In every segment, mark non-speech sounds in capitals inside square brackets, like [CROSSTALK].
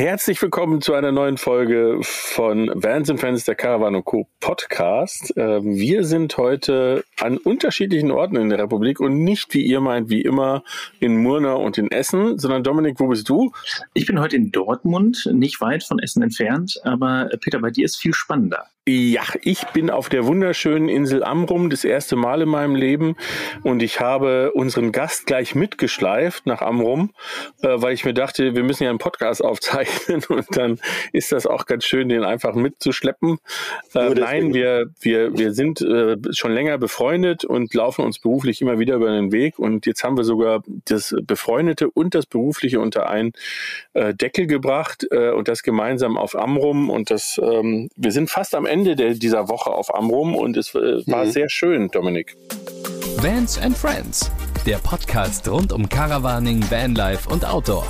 Herzlich willkommen zu einer neuen Folge von Vans and Friends der Caravan Co. Podcast. Ähm, wir sind heute an unterschiedlichen Orten in der Republik und nicht, wie ihr meint, wie immer in Murnau und in Essen, sondern Dominik, wo bist du? Ich bin heute in Dortmund, nicht weit von Essen entfernt, aber Peter, bei dir ist viel spannender. Ja, ich bin auf der wunderschönen Insel Amrum das erste Mal in meinem Leben und ich habe unseren Gast gleich mitgeschleift nach Amrum, äh, weil ich mir dachte, wir müssen ja einen Podcast [LAUGHS] aufzeichnen und dann ist das auch ganz schön, den einfach mitzuschleppen. Äh, nein, wir, wir, wir sind äh, schon länger befreundet und laufen uns beruflich immer wieder über den Weg und jetzt haben wir sogar das Befreundete und das Berufliche unter einen äh, Deckel gebracht äh, und das gemeinsam auf Amrum und das, ähm, wir sind fast am Ende der, dieser Woche auf Amrum und es äh, war mhm. sehr schön, Dominik. Vans and Friends, der Podcast rund um Caravaning, Vanlife und Outdoor.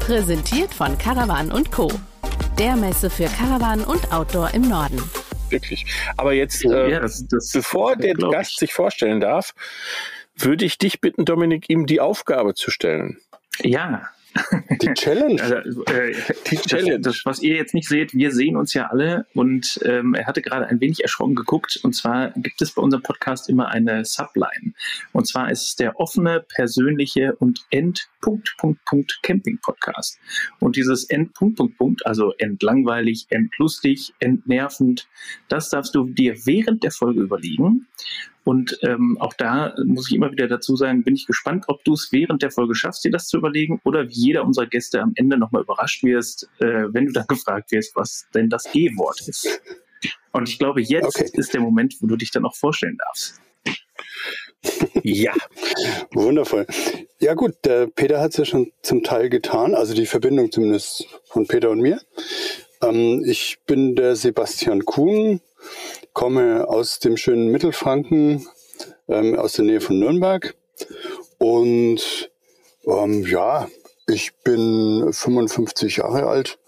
Präsentiert von Caravan und Co. Der Messe für Caravan und Outdoor im Norden. Wirklich. Aber jetzt, äh, ja, das, das, bevor der Gast sich vorstellen darf, würde ich dich bitten, Dominik, ihm die Aufgabe zu stellen. Ja, die Challenge. Also, äh, die Challenge. Das, was ihr jetzt nicht seht, wir sehen uns ja alle und ähm, er hatte gerade ein wenig erschrocken geguckt. Und zwar gibt es bei unserem Podcast immer eine Subline. Und zwar ist es der offene, persönliche und End Punkt, Punkt, Punkt Camping Podcast. Und dieses End Punkt, Punkt, Punkt, also entlangweilig, entlustig, entnervend, das darfst du dir während der Folge überlegen. Und ähm, auch da muss ich immer wieder dazu sagen, bin ich gespannt, ob du es während der Folge schaffst, dir das zu überlegen oder wie jeder unserer Gäste am Ende nochmal überrascht wirst, äh, wenn du dann [LAUGHS] gefragt wirst, was denn das E-Wort ist. Und ich glaube, jetzt okay. ist der Moment, wo du dich dann auch vorstellen darfst. Ja, wundervoll. Ja gut, der Peter hat es ja schon zum Teil getan, also die Verbindung zumindest von Peter und mir. Ähm, ich bin der Sebastian Kuhn, komme aus dem schönen Mittelfranken, ähm, aus der Nähe von Nürnberg. Und ähm, ja, ich bin 55 Jahre alt,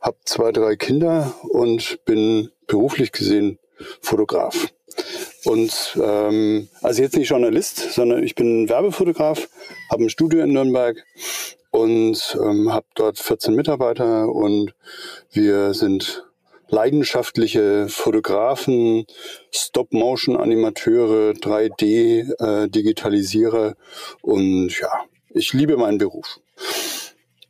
habe zwei, drei Kinder und bin beruflich gesehen Fotograf. Und ähm, also jetzt nicht Journalist, sondern ich bin Werbefotograf, habe ein Studio in Nürnberg und ähm, habe dort 14 Mitarbeiter und wir sind leidenschaftliche Fotografen, Stop-Motion-Animateure, 3D-Digitalisierer äh, und ja, ich liebe meinen Beruf.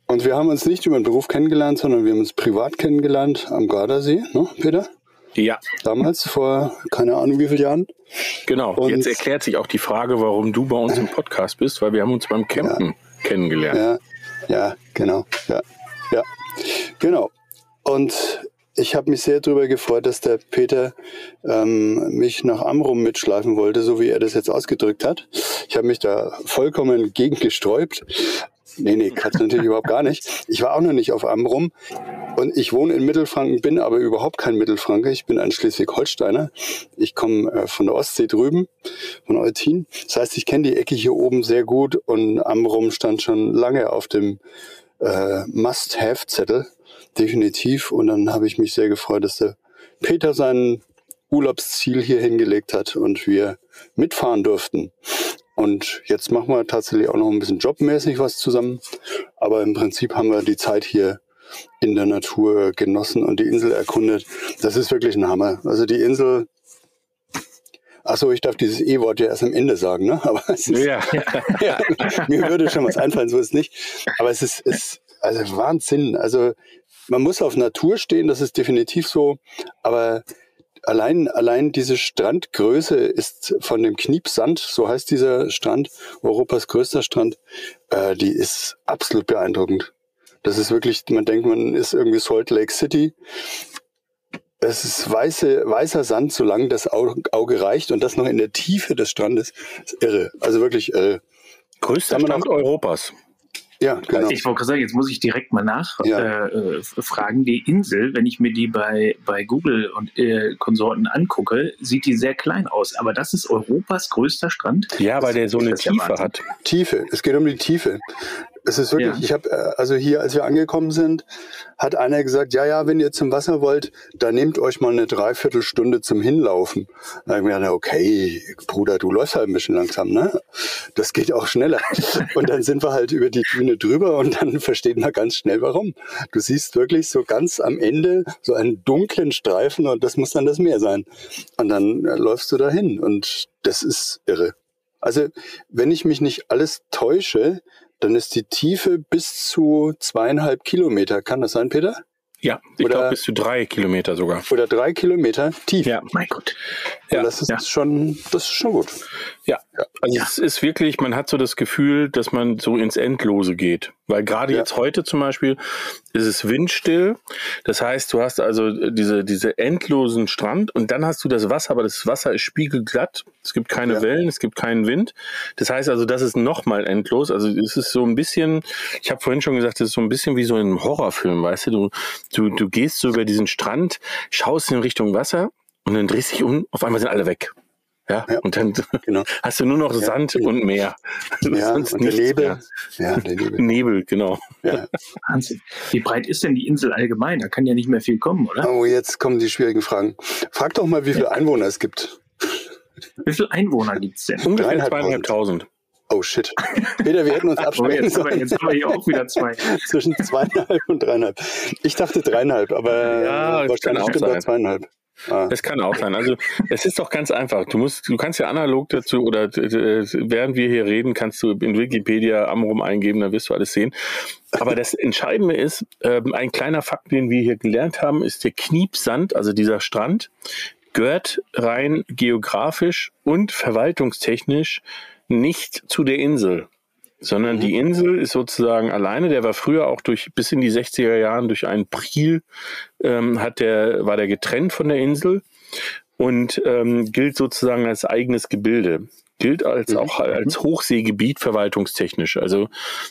Und wir haben uns nicht über den Beruf kennengelernt, sondern wir haben uns privat kennengelernt am Gardasee, ne, Peter? Ja. Damals, vor keine Ahnung wie vielen Jahren. Genau. Und Jetzt erklärt sich auch die Frage, warum du bei uns im Podcast bist, weil wir haben uns beim Campen ja. kennengelernt. Ja, ja, genau. Ja, ja. Genau. Und ich habe mich sehr darüber gefreut, dass der Peter ähm, mich nach Amrum mitschleifen wollte, so wie er das jetzt ausgedrückt hat. Ich habe mich da vollkommen gegen gesträubt. Nee, nee, Katz natürlich überhaupt gar nicht. Ich war auch noch nicht auf Amrum und ich wohne in Mittelfranken, bin aber überhaupt kein Mittelfranke. Ich bin ein Schleswig-Holsteiner. Ich komme äh, von der Ostsee drüben, von Eutin. Das heißt, ich kenne die Ecke hier oben sehr gut und Amrum stand schon lange auf dem äh, Must-Have-Zettel definitiv. Und dann habe ich mich sehr gefreut, dass der Peter sein Urlaubsziel hier hingelegt hat und wir mitfahren durften. Und jetzt machen wir tatsächlich auch noch ein bisschen jobmäßig was zusammen. Aber im Prinzip haben wir die Zeit hier in der Natur genossen und die Insel erkundet. Das ist wirklich ein Hammer. Also die Insel, Achso, ich darf dieses E-Wort ja erst am Ende sagen, ne? Aber es ist, ja. [LAUGHS] ja. mir würde schon was einfallen, so ist es nicht. Aber es ist, ist also Wahnsinn. Also man muss auf Natur stehen, das ist definitiv so, aber allein, allein diese Strandgröße ist von dem Kniepsand, so heißt dieser Strand, Europas größter Strand, äh, die ist absolut beeindruckend. Das ist wirklich, man denkt, man ist irgendwie Salt Lake City. Es ist weiße, weißer Sand, solange das Auge reicht und das noch in der Tiefe des Strandes. ist irre. Also wirklich irre. Größter Strand Europas. Ja, genau. Ich wollte gerade sagen, jetzt muss ich direkt mal nachfragen. Ja. Äh, äh die Insel, wenn ich mir die bei, bei Google und äh, Konsorten angucke, sieht die sehr klein aus. Aber das ist Europas größter Strand. Ja, weil der so eine Tiefe hat. Tiefe. Es geht um die Tiefe. Es ist wirklich, ja. ich habe, äh, also hier, als wir angekommen sind, hat einer gesagt, ja, ja, wenn ihr zum Wasser wollt, dann nehmt euch mal eine Dreiviertelstunde zum Hinlaufen. Da habe ich mir gedacht, okay, Bruder, du läufst halt ein bisschen langsam, ne? Das geht auch schneller. [LAUGHS] Und dann sind wir halt über die Düne drüber und dann [LAUGHS] versteht man ganz schnell, warum. Du siehst wirklich so ganz am Ende so einen dunklen Streifen und das muss dann das Meer sein. Und dann äh, läufst du dahin und das ist irre. Also, wenn ich mich nicht alles täusche, dann ist die Tiefe bis zu zweieinhalb Kilometer. Kann das sein, Peter? Ja, ich glaube bis zu drei Kilometer sogar. Oder drei Kilometer tief. Ja, mein Gott. Ja, das ist ja. schon, das ist schon gut. Ja, also ja. es ist wirklich, man hat so das Gefühl, dass man so ins Endlose geht. Weil gerade ja. jetzt heute zum Beispiel ist es windstill. Das heißt, du hast also diese, diese endlosen Strand und dann hast du das Wasser, aber das Wasser ist spiegelglatt. Es gibt keine ja. Wellen, es gibt keinen Wind. Das heißt also, das ist nochmal endlos. Also es ist so ein bisschen, ich habe vorhin schon gesagt, es ist so ein bisschen wie so ein Horrorfilm, weißt du? Du, du, du gehst so über diesen Strand, schaust in Richtung Wasser und dann drehst dich um, auf einmal sind alle weg. Ja, ja, und dann genau. [LAUGHS] hast du nur noch Sand ja. und Meer. Ja, und der Nebel. Ja, der Nebel. [LAUGHS] Nebel, genau. Ja. Wahnsinn. Wie breit ist denn die Insel allgemein? Da kann ja nicht mehr viel kommen, oder? Oh, jetzt kommen die schwierigen Fragen. Frag doch mal, wie viele Einwohner es gibt. Wie viele Einwohner gibt es denn? Ungefähr zweieinhalbtausend. Oh shit. Peter, wir hätten uns absprechen jetzt, sollen. jetzt haben wir hier auch wieder [LAUGHS] zwei. Zwischen zweieinhalb und dreieinhalb. Ich dachte dreieinhalb, aber ja, wahrscheinlich stimmt zweieinhalb. Ah. Das kann auch sein. Also es ist doch ganz einfach. Du musst, du kannst ja analog dazu oder äh, während wir hier reden, kannst du in Wikipedia Amrum eingeben, dann wirst du alles sehen. Aber das Entscheidende ist, äh, ein kleiner Fakt, den wir hier gelernt haben, ist der Kniepsand, also dieser Strand, gehört rein geografisch und verwaltungstechnisch nicht zu der Insel sondern mhm. die Insel ist sozusagen alleine. Der war früher auch durch bis in die 60er Jahren durch einen Priel ähm, hat der war der getrennt von der Insel und ähm, gilt sozusagen als eigenes Gebilde. Gilt als mhm. auch als mhm. Hochseegebiet verwaltungstechnisch. Also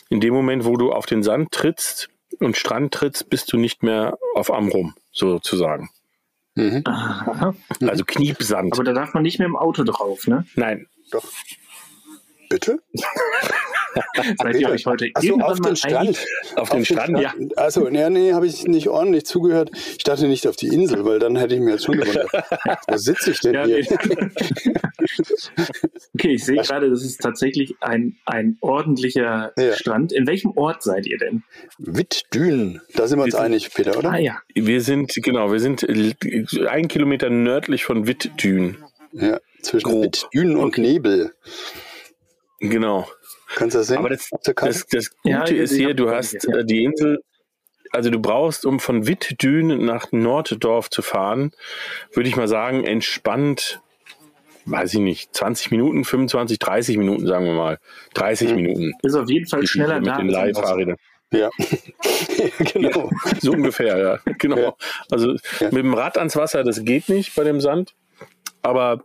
in dem Moment, wo du auf den Sand trittst und Strand trittst, bist du nicht mehr auf Amrum sozusagen. Mhm. Also Kniepsand. Aber da darf man nicht mehr im Auto drauf, ne? Nein. Doch. Bitte? [LAUGHS] Seid ihr euch heute Achso, auf den Strand. Auf, auf den, den Strand, ja. Also, nee, nee, habe ich nicht ordentlich zugehört. Ich dachte nicht auf die Insel, weil dann hätte ich mir jetzt schon gewundert. [LAUGHS] Wo sitze ich denn ja, hier? [LAUGHS] okay, ich sehe gerade, das ist tatsächlich ein, ein ordentlicher ja. Strand. In welchem Ort seid ihr denn? Wittdün. Da sind wir uns wir einig, Peter, oder? Ah, ja. Wir sind, genau, wir sind ein Kilometer nördlich von Wittdün. Ja, zwischen Wittdün und okay. Nebel. Genau. Kannst du das sehen? Aber das, das, das Gute ja, ist hier, du hast ja. Die Insel, also du brauchst, um von Wittdün nach Norddorf zu fahren, würde ich mal sagen, entspannt, weiß ich nicht, 20 Minuten, 25, 30 Minuten, sagen wir mal. 30 mhm. Minuten. Ist auf jeden Fall schneller mit da. Mit den Leihfahrrädern. [LAUGHS] Ja. genau. Ja, so ungefähr, ja. [LAUGHS] Genau. Ja. Also ja. mit dem Rad ans Wasser, das geht nicht bei dem Sand. Aber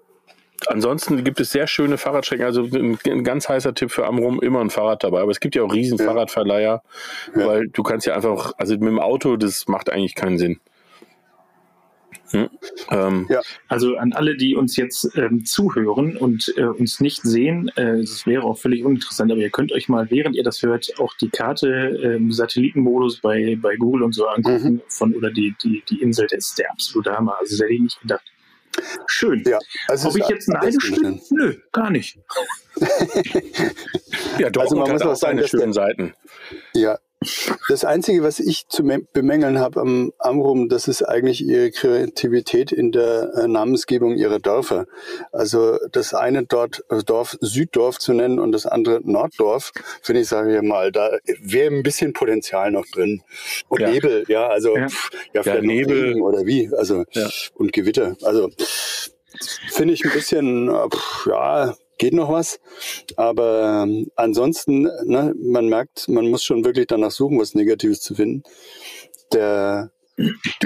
ansonsten gibt es sehr schöne Fahrradstrecken. Also ein, ein, ganz heißer Tipp für Amrum, immer ein Fahrrad dabei. Aber es gibt ja auch riesen ja. Fahrradverleiher, ja. weil du kannst ja einfach, also mit dem Auto, das macht eigentlich keinen Sinn. Hm? Ähm, ja. Also an alle, die uns jetzt ähm, zuhören und äh, uns nicht sehen, äh, das wäre auch völlig uninteressant, aber ihr könnt euch mal, während ihr das hört, auch die Karte im ähm, Satellitenmodus bei, bei Google und so angucken mhm. von oder die, die, die Insel, das ist der absolute Hammer. Also das hätte ich nicht gedacht. Schön. Ja, also Ob ich jetzt neidisch bin? Nö, gar nicht. [LAUGHS] ja, doch, also man muss auch seine schönen Seiten. Ja, das Einzige, was ich zu bemängeln habe am Amrum, das ist eigentlich ihre Kreativität in der äh, Namensgebung ihrer Dörfer. Also das eine dort also Dorf Süddorf zu nennen und das andere Norddorf, finde ich, sage ich mal, da wäre ein bisschen Potenzial noch drin. Und ja. Nebel, ja, also ja, ja vielleicht ja, Nebel oder wie, also und Gewitter. Also finde ich ein bisschen, äh, pff, ja, geht noch was. Aber ähm, ansonsten, ne, man merkt, man muss schon wirklich danach suchen, was Negatives zu finden. Der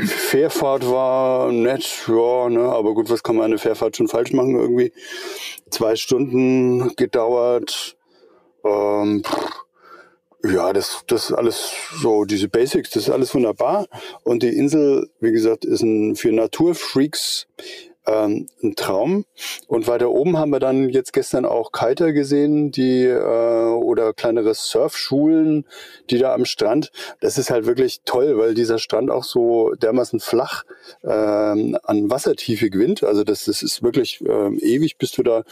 Fährfahrt war nett, ja, ne, aber gut, was kann man eine Fährfahrt schon falsch machen irgendwie? Zwei Stunden gedauert. Ähm, ja, das, das alles so, diese Basics, das ist alles wunderbar. Und die Insel, wie gesagt, ist ein, für Naturfreaks ähm, ein Traum. Und weiter oben haben wir dann jetzt gestern auch Kiter gesehen, die äh, oder kleinere Surfschulen, die da am Strand. Das ist halt wirklich toll, weil dieser Strand auch so dermaßen flach ähm, an Wassertiefe gewinnt. Also das, das ist wirklich äh, ewig, bis du da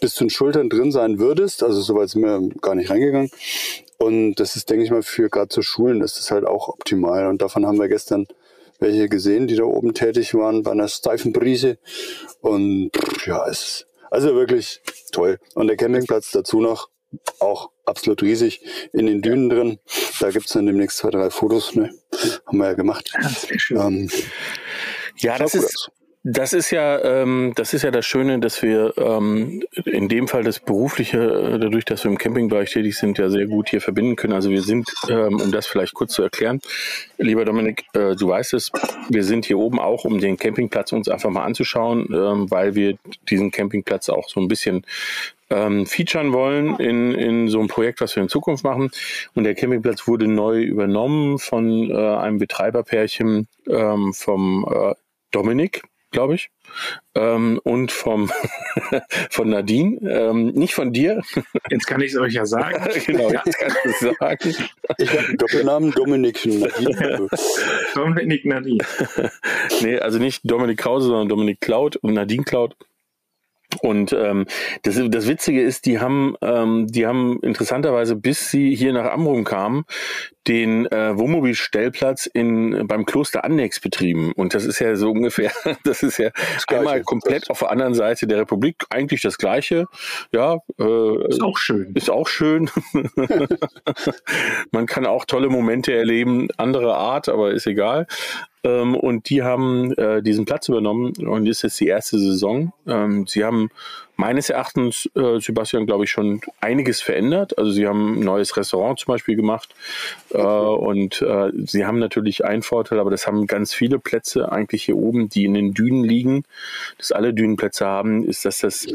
bis zu den Schultern drin sein würdest. Also soweit sind wir gar nicht reingegangen. Und das ist, denke ich mal, für gerade zu Schulen, das ist halt auch optimal. Und davon haben wir gestern welche gesehen, die da oben tätig waren bei einer steifen Brise. Und ja, es ist also wirklich toll. Und der Campingplatz dazu noch auch absolut riesig in den Dünen drin. Da gibt's dann demnächst zwei, drei Fotos, ne? Haben wir ja gemacht. Ähm, ja, das ist, das ist ja, ähm, das ist ja das Schöne, dass wir ähm, in dem Fall das Berufliche, äh, dadurch, dass wir im Campingbereich tätig sind, ja sehr gut hier verbinden können. Also wir sind, ähm, um das vielleicht kurz zu erklären, lieber Dominik, äh, du weißt es, wir sind hier oben auch, um den Campingplatz uns einfach mal anzuschauen, ähm, weil wir diesen Campingplatz auch so ein bisschen ähm, featuren wollen in, in so einem Projekt, was wir in Zukunft machen. Und der Campingplatz wurde neu übernommen von äh, einem Betreiberpärchen ähm, vom äh, Dominik, glaube ich. Ähm, und vom [LAUGHS] von Nadine, ähm, nicht von dir. Jetzt kann ich es euch ja sagen. [LAUGHS] genau, jetzt kann ich es sagen. Ich habe Doppelnamen Dominik Nadine. Dominik Nadine. [LAUGHS] nee, also nicht Dominik Krause, sondern Dominik Cloud und Nadine Cloud. Und ähm, das, das Witzige ist, die haben, ähm, die haben interessanterweise, bis sie hier nach Amrum kamen, den äh, Wohnmobilstellplatz in beim Kloster Annex betrieben. Und das ist ja so ungefähr, [LAUGHS] das ist ja das einmal komplett auf der anderen Seite der Republik eigentlich das Gleiche. Ja, äh, ist auch schön. Ist auch schön. [LAUGHS] [LAUGHS] Man kann auch tolle Momente erleben, andere Art, aber ist egal. Ähm, und die haben äh, diesen Platz übernommen und ist jetzt die erste Saison. Ähm, sie haben meines Erachtens, äh, Sebastian, glaube ich, schon einiges verändert. Also sie haben ein neues Restaurant zum Beispiel gemacht äh, und äh, sie haben natürlich einen Vorteil, aber das haben ganz viele Plätze eigentlich hier oben, die in den Dünen liegen, dass alle Dünenplätze haben, ist, dass das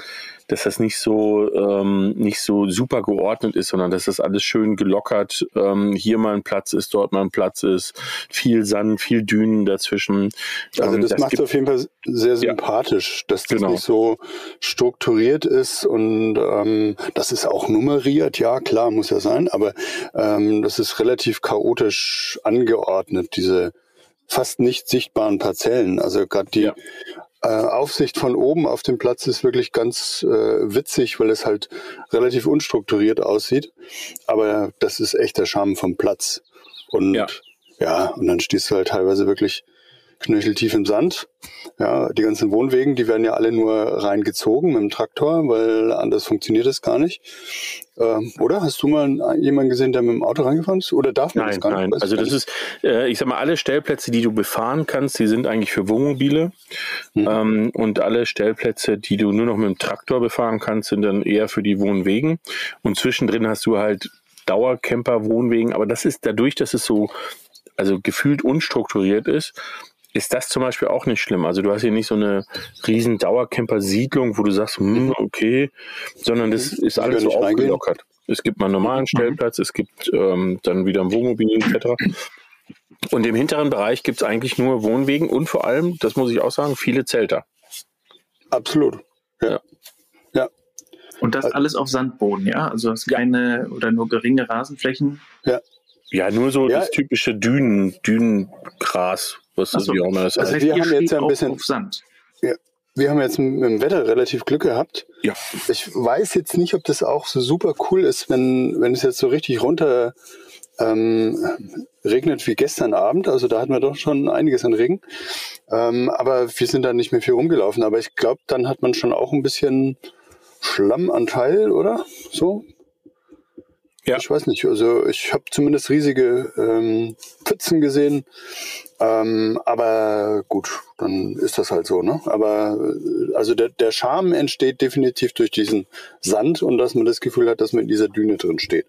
dass das nicht so ähm, nicht so super geordnet ist, sondern dass das alles schön gelockert ähm, hier mal ein Platz ist, dort mal ein Platz ist, viel Sand, viel Dünen dazwischen. Also ähm, das, das macht es auf jeden Fall sehr sympathisch, ja, dass das genau. nicht so strukturiert ist und ähm, das ist auch nummeriert, ja klar, muss ja sein, aber ähm, das ist relativ chaotisch angeordnet, diese fast nicht sichtbaren Parzellen. Also gerade die ja. Äh, Aufsicht von oben auf dem Platz ist wirklich ganz äh, witzig, weil es halt relativ unstrukturiert aussieht. Aber das ist echt der Charme vom Platz. Und ja, ja und dann stehst du halt teilweise wirklich knöcheltief im Sand. Ja, die ganzen Wohnwegen, die werden ja alle nur reingezogen mit dem Traktor, weil anders funktioniert das gar nicht. Ähm, oder hast du mal jemanden gesehen, der mit dem Auto reingefahren ist? Oder darf man nein, das gar nein. nicht? Also das ist, äh, ich sag mal, alle Stellplätze, die du befahren kannst, die sind eigentlich für Wohnmobile. Mhm. Ähm, und alle Stellplätze, die du nur noch mit dem Traktor befahren kannst, sind dann eher für die Wohnwegen. Und zwischendrin hast du halt Dauercamper, Wohnwegen. Aber das ist dadurch, dass es so also gefühlt unstrukturiert ist, ist das zum Beispiel auch nicht schlimm. Also du hast hier nicht so eine riesen Dauercamper-Siedlung, wo du sagst, hm, mhm. okay, sondern das mhm. ist alles so aufgelockert. Reingehen. Es gibt mal einen normalen mhm. Stellplatz, es gibt ähm, dann wieder ein Wohnmobil etc. Und im hinteren Bereich gibt es eigentlich nur Wohnwegen und vor allem, das muss ich auch sagen, viele Zelter. Absolut. Ja. ja. ja. Und das alles auf Sandboden, ja? Also hast keine oder nur geringe Rasenflächen? Ja. Ja, nur so ja. das typische Dünen, Dünengras, was so, wie auch immer das heißt. Also wir haben jetzt ja ein bisschen auf Sand. Ja, wir haben jetzt mit dem Wetter relativ Glück gehabt. Ja. Ich weiß jetzt nicht, ob das auch so super cool ist, wenn, wenn es jetzt so richtig runter ähm, regnet wie gestern Abend. Also da hatten wir doch schon einiges an Regen. Ähm, aber wir sind da nicht mehr viel rumgelaufen. Aber ich glaube, dann hat man schon auch ein bisschen Schlammanteil, oder? So? Ja. Ich weiß nicht. Also ich habe zumindest riesige ähm, Pfützen gesehen. Ähm, aber gut, dann ist das halt so. Ne? Aber äh, also der, der Charme entsteht definitiv durch diesen Sand und dass man das Gefühl hat, dass man in dieser Düne drin steht.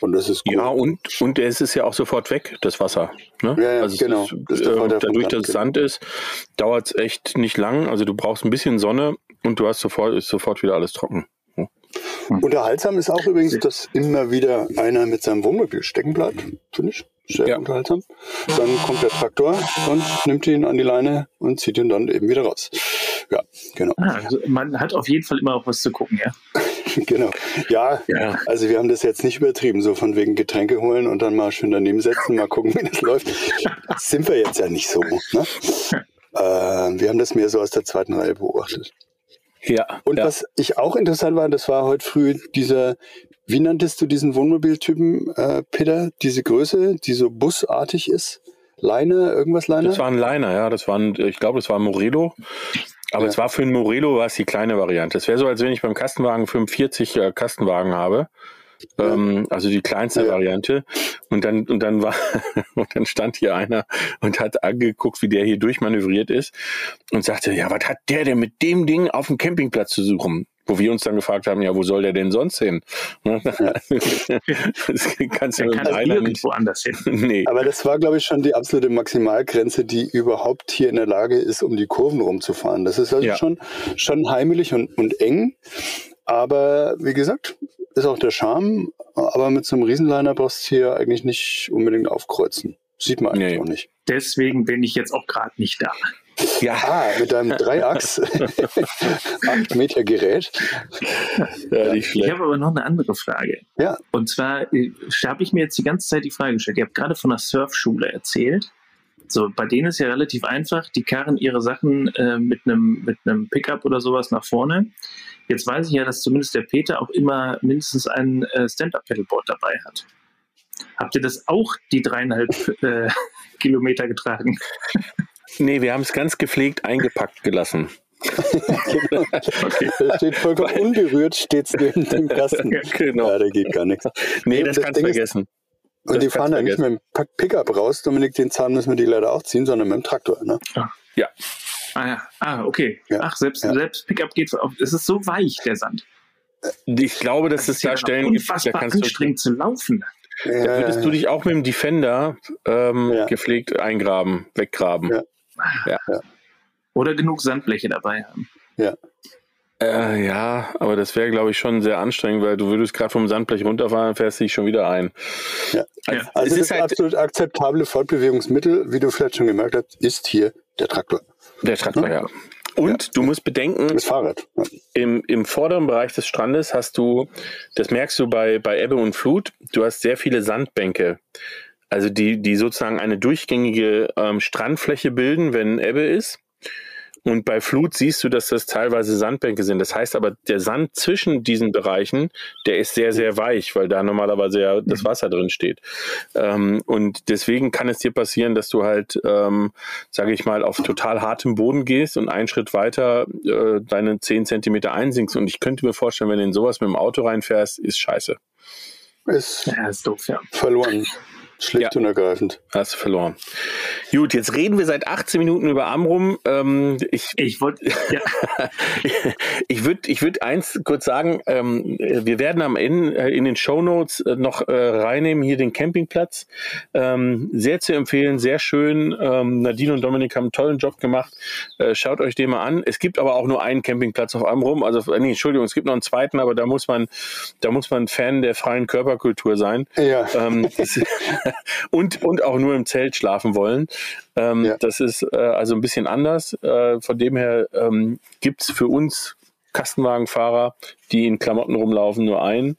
Und das ist gut. Ja, und, und es ist ja auch sofort weg, das Wasser. Ne? Ja, ja also genau. Ist, äh, dadurch, dass es Sand ist, dauert es echt nicht lang. Also du brauchst ein bisschen Sonne und du hast sofort, ist sofort wieder alles trocken. Hm. Unterhaltsam ist auch übrigens, dass immer wieder einer mit seinem Wohnmobil stecken bleibt, finde ich. Sehr ja. unterhaltsam. Dann kommt der Traktor und nimmt ihn an die Leine und zieht ihn dann eben wieder raus. ja, genau. Ah, also man hat auf jeden Fall immer auch was zu gucken, ja. [LAUGHS] genau. Ja, ja, also wir haben das jetzt nicht übertrieben, so von wegen Getränke holen und dann mal schön daneben setzen, mal gucken, wie das läuft. Das sind wir jetzt ja nicht so. Ne? Äh, wir haben das mehr so aus der zweiten Reihe beobachtet. Ja. Und ja. was ich auch interessant war, das war heute früh dieser, wie nanntest du diesen Wohnmobiltypen, äh, Peter? Diese Größe, die so busartig ist? Leine, irgendwas Leine? Das war ein Liner, ja. Das war ein, ich glaube, das war ein Morelo. Aber ja. es war für ein Morelo war es die kleine Variante. Es wäre so, als wenn ich beim Kastenwagen 45 äh, Kastenwagen habe. Ähm, also die kleinste ja. Variante. Und dann, und dann war, [LAUGHS] und dann stand hier einer und hat angeguckt, wie der hier durchmanövriert ist und sagte, ja, was hat der denn mit dem Ding auf dem Campingplatz zu suchen? Wo wir uns dann gefragt haben, ja, wo soll der denn sonst hin? Ja. [LAUGHS] das kannst du kann einer nicht. woanders hin. [LAUGHS] Nee. Aber das war, glaube ich, schon die absolute Maximalgrenze, die überhaupt hier in der Lage ist, um die Kurven rumzufahren. Das ist also ja. schon, schon heimelig und, und eng. Aber wie gesagt, ist auch der Charme. Aber mit so einem Riesenliner brauchst du hier eigentlich nicht unbedingt aufkreuzen. Sieht man eigentlich nee. auch nicht. Deswegen bin ich jetzt auch gerade nicht da. Ja, ah, mit deinem [LAUGHS] Dreiachs [LAUGHS] 8 Meter Gerät. Ja, ich habe aber noch eine andere Frage. Ja. Und zwar äh, habe ich mir jetzt die ganze Zeit die Frage gestellt. Ihr habt gerade von einer Surfschule erzählt. So, bei denen ist ja relativ einfach. Die karren ihre Sachen äh, mit einem mit einem Pickup oder sowas nach vorne. Jetzt weiß ich ja, dass zumindest der Peter auch immer mindestens ein äh, Stand-up-Pedalboard dabei hat. Habt ihr das auch die dreieinhalb äh, [LAUGHS] Kilometer getragen? Nee, wir haben es ganz gepflegt eingepackt gelassen. genau. okay. Das steht vollkommen unberührt, steht es neben dem [LAUGHS] Kasten. genau. Ja, da geht gar nichts. Nee, das, das kannst du vergessen. Ist, und das die fahren ja nicht mit dem Pickup raus, Dominik, den Zahn müssen wir die leider auch ziehen, sondern mit dem Traktor. Ne? Ja. Ah, ja. ah okay. Ja. Ach, selbst, ja. selbst Pickup geht auf. Es ist so weich, der Sand. Ich glaube, dass das es da ja Stellen gibt, da kannst anstrengend du, zu laufen. Da würdest du dich auch mit dem Defender ähm, gepflegt eingraben, weggraben. Ja. Oder genug Sandbleche dabei haben. Ja. Äh, ja, aber das wäre, glaube ich, schon sehr anstrengend, weil du würdest gerade vom Sandblech runterfahren, fährst dich schon wieder ein. Ja. Also, also das ist halt absolut akzeptable Fortbewegungsmittel, wie du vielleicht schon gemerkt hast, ist hier der Traktor. Der Traktor, ja. ja. Und ja. du musst bedenken, das Fahrrad. Ja. Im, im vorderen Bereich des Strandes hast du, das merkst du bei, bei Ebbe und Flut, du hast sehr viele Sandbänke. Also die, die sozusagen eine durchgängige ähm, Strandfläche bilden, wenn Ebbe ist. Und bei Flut siehst du, dass das teilweise Sandbänke sind. Das heißt aber, der Sand zwischen diesen Bereichen, der ist sehr, sehr weich, weil da normalerweise ja das mhm. Wasser drin steht. Ähm, und deswegen kann es dir passieren, dass du halt, ähm, sage ich mal, auf total hartem Boden gehst und einen Schritt weiter äh, deine zehn Zentimeter einsinkst. Und ich könnte mir vorstellen, wenn du in sowas mit dem Auto reinfährst, ist scheiße. Ist, ja, ist doof, ja. Verloren. Schlicht ja. und ergreifend. Hast du verloren. Gut, jetzt reden wir seit 18 Minuten über Amrum. Ähm, ich ich wollte, ja. [LAUGHS] ich würde ich würd eins kurz sagen, ähm, wir werden am Ende äh, in den Show Notes äh, noch äh, reinnehmen, hier den Campingplatz. Ähm, sehr zu empfehlen, sehr schön. Ähm, Nadine und Dominik haben einen tollen Job gemacht. Äh, schaut euch den mal an. Es gibt aber auch nur einen Campingplatz auf Amrum. Also, äh, nee, Entschuldigung, es gibt noch einen zweiten, aber da muss man, da muss man Fan der freien Körperkultur sein. Ja. Ähm, [LAUGHS] [LAUGHS] und, und auch nur im Zelt schlafen wollen. Ähm, ja. Das ist äh, also ein bisschen anders. Äh, von dem her ähm, gibt es für uns Kastenwagenfahrer, die in Klamotten rumlaufen, nur einen.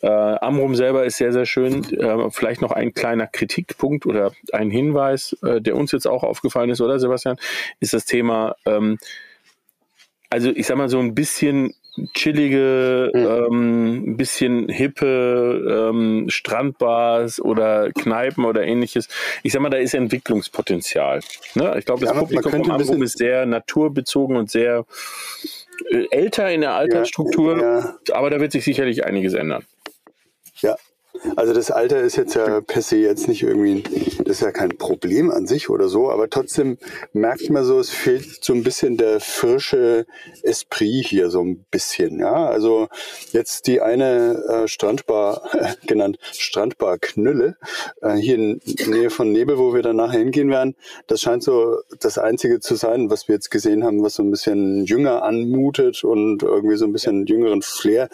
Äh, Amrum selber ist sehr, sehr schön. Äh, vielleicht noch ein kleiner Kritikpunkt oder ein Hinweis, äh, der uns jetzt auch aufgefallen ist, oder Sebastian, ist das Thema, ähm, also ich sag mal so ein bisschen chillige, mhm. ähm, ein bisschen hippe ähm, Strandbars oder Kneipen oder ähnliches. Ich sag mal, da ist Entwicklungspotenzial. Ne? Ich glaube, das ja, Publikum vom Amrum ist sehr naturbezogen und sehr äh, älter in der Altersstruktur, ja, ja. aber da wird sich sicherlich einiges ändern. Ja, also das Alter ist jetzt ja per se jetzt nicht irgendwie, das ist ja kein Problem an sich oder so, aber trotzdem merkt man so, es fehlt so ein bisschen der frische Esprit hier so ein bisschen. Ja, also jetzt die eine äh, Strandbar äh, [LAUGHS] genannt Strandbar Knülle äh, hier in Nähe von Nebel, wo wir dann nachher hingehen werden. Das scheint so das einzige zu sein, was wir jetzt gesehen haben, was so ein bisschen jünger anmutet und irgendwie so ein bisschen jüngeren Flair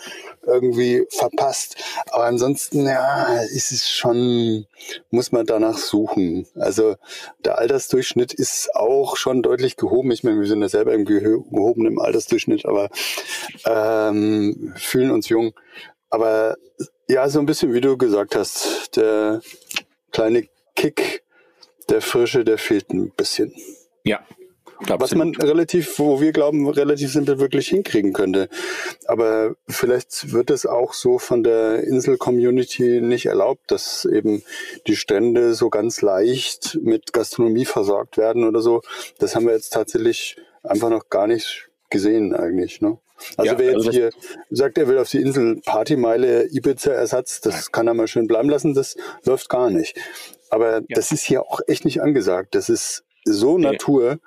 irgendwie verpasst. Aber ansonsten ja, ist es schon, muss man danach suchen. Also der Altersdurchschnitt ist auch schon deutlich gehoben. Ich meine, wir sind ja selber im gehobenen Altersdurchschnitt, aber ähm, fühlen uns jung. Aber ja, so ein bisschen wie du gesagt hast, der kleine Kick der Frische, der fehlt ein bisschen. Ja, Absolut. Was man relativ, wo wir glauben, relativ simpel wirklich hinkriegen könnte. Aber vielleicht wird es auch so von der Insel-Community nicht erlaubt, dass eben die Strände so ganz leicht mit Gastronomie versorgt werden oder so. Das haben wir jetzt tatsächlich einfach noch gar nicht gesehen eigentlich. Ne? Also ja, wer jetzt also hier sagt, er will auf die Insel Partymeile Ibiza-Ersatz, das kann er mal schön bleiben lassen, das läuft gar nicht. Aber ja. das ist hier auch echt nicht angesagt. Das ist so nee. Natur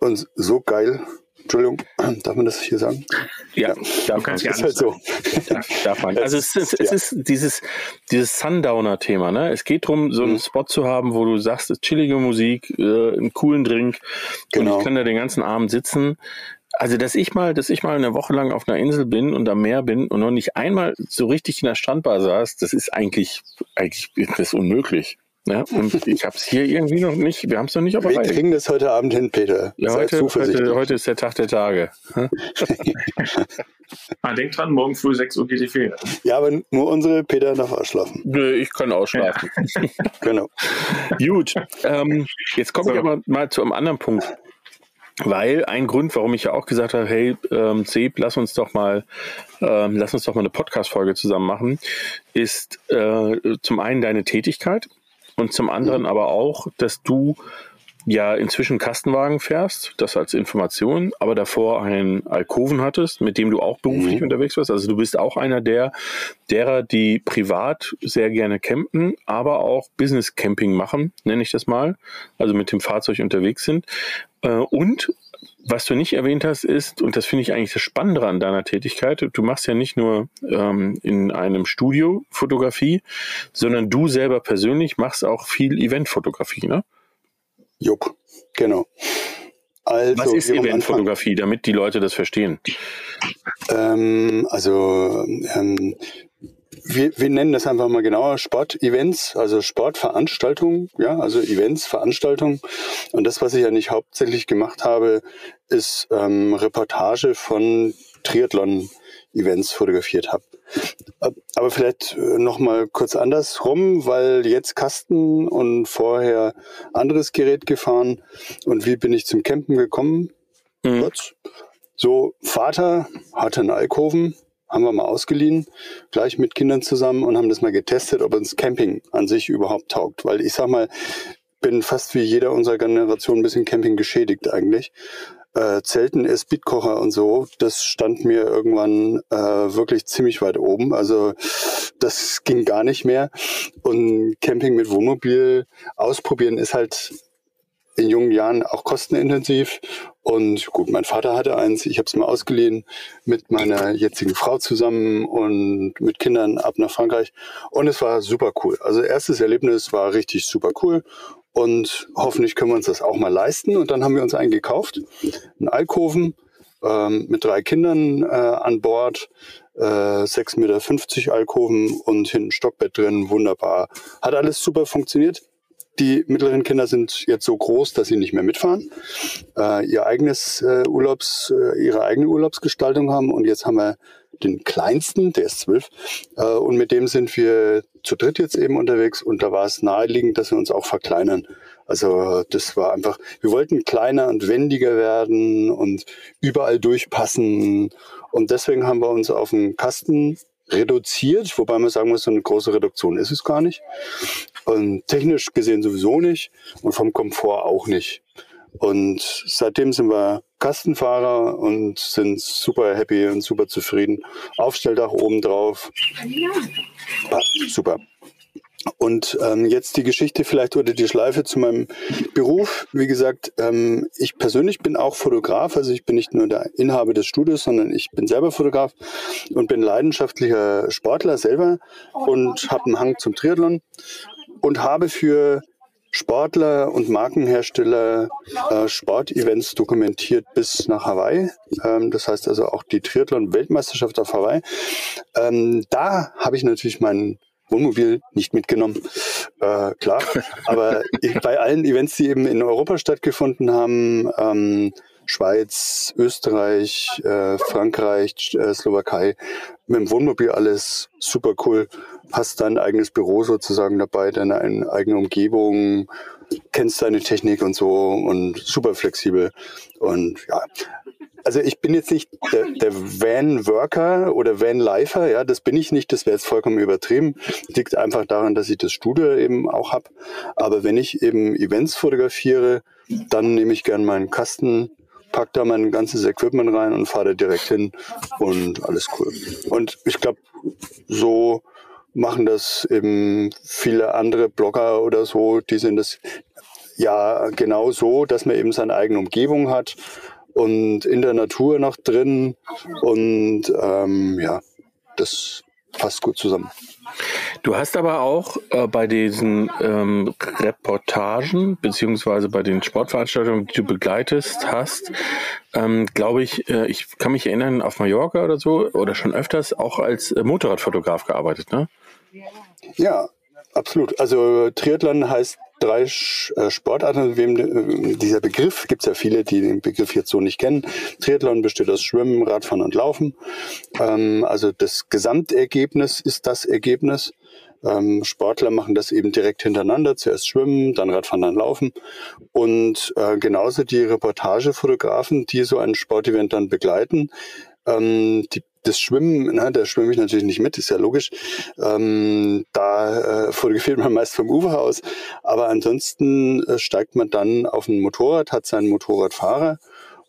und so geil. Entschuldigung, [CLEARS THROAT] darf man das hier sagen? Ja, darf man. [LAUGHS] Ist halt so. Darf, darf man. Also es ist, es ist dieses, dieses Sundowner-Thema. Ne? Es geht darum, so einen mhm. Spot zu haben, wo du sagst, chillige Musik, äh, einen coolen Drink genau. und ich kann da den ganzen Abend sitzen. Also, dass ich mal, dass ich mal eine Woche lang auf einer Insel bin und am Meer bin und noch nicht einmal so richtig in der Strandbar saß, das ist eigentlich, eigentlich das ist unmöglich. Ja, und ich habe es hier irgendwie noch nicht, wir haben es noch nicht auf Wir Reihe. kriegen das heute Abend hin, Peter. Ja, heute, heute, heute, ist der Tag der Tage. ah, [LAUGHS] denk dran, morgen früh 6 Uhr geht die Fehler. Ja, aber nur unsere Peter darf ausschlafen. Nö, ich kann ausschlafen. Ja. [LAUGHS] genau. Gut, ähm, jetzt komme so. ich aber mal zu einem anderen Punkt. Weil ein Grund, warum ich ja auch gesagt habe, hey, ähm, Seb, lass uns doch mal, ähm, lass uns doch mal eine Podcast-Folge zusammen machen, ist äh, zum einen deine Tätigkeit und zum anderen aber auch, dass du ja inzwischen Kastenwagen fährst, das als Information, aber davor einen Alkoven hattest, mit dem du auch beruflich mhm. unterwegs warst. Also du bist auch einer der derer, die privat sehr gerne campen, aber auch Business Camping machen, nenne ich das mal, also mit dem Fahrzeug unterwegs sind. Äh, und was du nicht erwähnt hast, ist, und das finde ich eigentlich das Spannende an deiner Tätigkeit, du machst ja nicht nur ähm, in einem Studio Fotografie, sondern du selber persönlich machst auch viel Eventfotografie, ne? Jupp, genau. Also, Was ist Eventfotografie, damit die Leute das verstehen? Ähm, also ähm, wir, wir nennen das einfach mal genauer Sportevents, also Sportveranstaltungen, ja, also Events, Veranstaltungen. Und das, was ich ja nicht hauptsächlich gemacht habe, ist ähm, Reportage von Triathlon-Events fotografiert habe. Aber vielleicht äh, noch mal kurz andersrum, weil jetzt Kasten und vorher anderes Gerät gefahren. Und wie bin ich zum Campen gekommen? Mhm. So, Vater hatte einen Alkoven, haben wir mal ausgeliehen, gleich mit Kindern zusammen und haben das mal getestet, ob uns Camping an sich überhaupt taugt. Weil ich sag mal, bin fast wie jeder unserer Generation ein bisschen Camping geschädigt eigentlich. Äh, Zelten, Speedkocher und so, das stand mir irgendwann äh, wirklich ziemlich weit oben. Also das ging gar nicht mehr. Und Camping mit Wohnmobil ausprobieren ist halt in jungen Jahren auch kostenintensiv. Und gut, mein Vater hatte eins, ich habe es mir ausgeliehen mit meiner jetzigen Frau zusammen und mit Kindern ab nach Frankreich. Und es war super cool. Also erstes Erlebnis war richtig super cool. Und hoffentlich können wir uns das auch mal leisten. Und dann haben wir uns einen gekauft, einen Alkoven ähm, mit drei Kindern äh, an Bord, äh, 6,50 Meter Alkoven und hinten Stockbett drin, wunderbar. Hat alles super funktioniert. Die mittleren Kinder sind jetzt so groß, dass sie nicht mehr mitfahren, äh, ihr eigenes äh, Urlaubs, äh, ihre eigene Urlaubsgestaltung haben. Und jetzt haben wir den kleinsten, der ist zwölf, äh, und mit dem sind wir zu dritt jetzt eben unterwegs. Und da war es naheliegend, dass wir uns auch verkleinern. Also das war einfach, wir wollten kleiner und wendiger werden und überall durchpassen. Und deswegen haben wir uns auf einen Kasten reduziert, wobei man sagen muss, so eine große Reduktion ist es gar nicht. Und technisch gesehen sowieso nicht und vom Komfort auch nicht. Und seitdem sind wir Kastenfahrer und sind super happy und super zufrieden. Aufstelldach oben drauf. Super. Und ähm, jetzt die Geschichte vielleicht oder die Schleife zu meinem Beruf. Wie gesagt, ähm, ich persönlich bin auch Fotograf, also ich bin nicht nur der Inhaber des Studios, sondern ich bin selber Fotograf und bin leidenschaftlicher Sportler selber und habe einen Hang zum Triathlon und habe für Sportler und Markenhersteller äh, Sportevents dokumentiert bis nach Hawaii. Ähm, das heißt also auch die Triathlon-Weltmeisterschaft auf Hawaii. Ähm, da habe ich natürlich meinen Wohnmobil nicht mitgenommen, äh, klar. [LAUGHS] Aber bei allen Events, die eben in Europa stattgefunden haben, ähm, Schweiz, Österreich, äh, Frankreich, äh, Slowakei, mit dem Wohnmobil alles super cool. Hast dein eigenes Büro sozusagen dabei, deine eigene Umgebung, kennst deine Technik und so und super flexibel. Und ja, also ich bin jetzt nicht der, der Van-Worker oder Van-Lifer, ja, das bin ich nicht, das wäre jetzt vollkommen übertrieben. Liegt einfach daran, dass ich das Studio eben auch habe. Aber wenn ich eben Events fotografiere, dann nehme ich gern meinen Kasten, pack da mein ganzes Equipment rein und fahre direkt hin und alles cool. Und ich glaube, so machen das eben viele andere Blogger oder so, die sind das ja genau so, dass man eben seine eigene Umgebung hat und in der Natur noch drin und ähm, ja, das passt gut zusammen. Du hast aber auch äh, bei diesen ähm, Reportagen beziehungsweise bei den Sportveranstaltungen, die du begleitest hast, ähm, glaube ich, äh, ich kann mich erinnern, auf Mallorca oder so oder schon öfters auch als äh, Motorradfotograf gearbeitet, ne? Ja, absolut. Also Triathlon heißt drei äh, Sportarten. Wem, äh, dieser Begriff, gibt es ja viele, die den Begriff jetzt so nicht kennen. Triathlon besteht aus Schwimmen, Radfahren und Laufen. Ähm, also das Gesamtergebnis ist das Ergebnis. Ähm, Sportler machen das eben direkt hintereinander, zuerst schwimmen, dann Radfahren, dann laufen. Und äh, genauso die Reportagefotografen, die so ein Sportevent dann begleiten, ähm, die das Schwimmen, na, da schwimme ich natürlich nicht mit, ist ja logisch. Ähm, da äh, fotografiert man meist vom Ufer aus. Aber ansonsten äh, steigt man dann auf ein Motorrad, hat seinen Motorradfahrer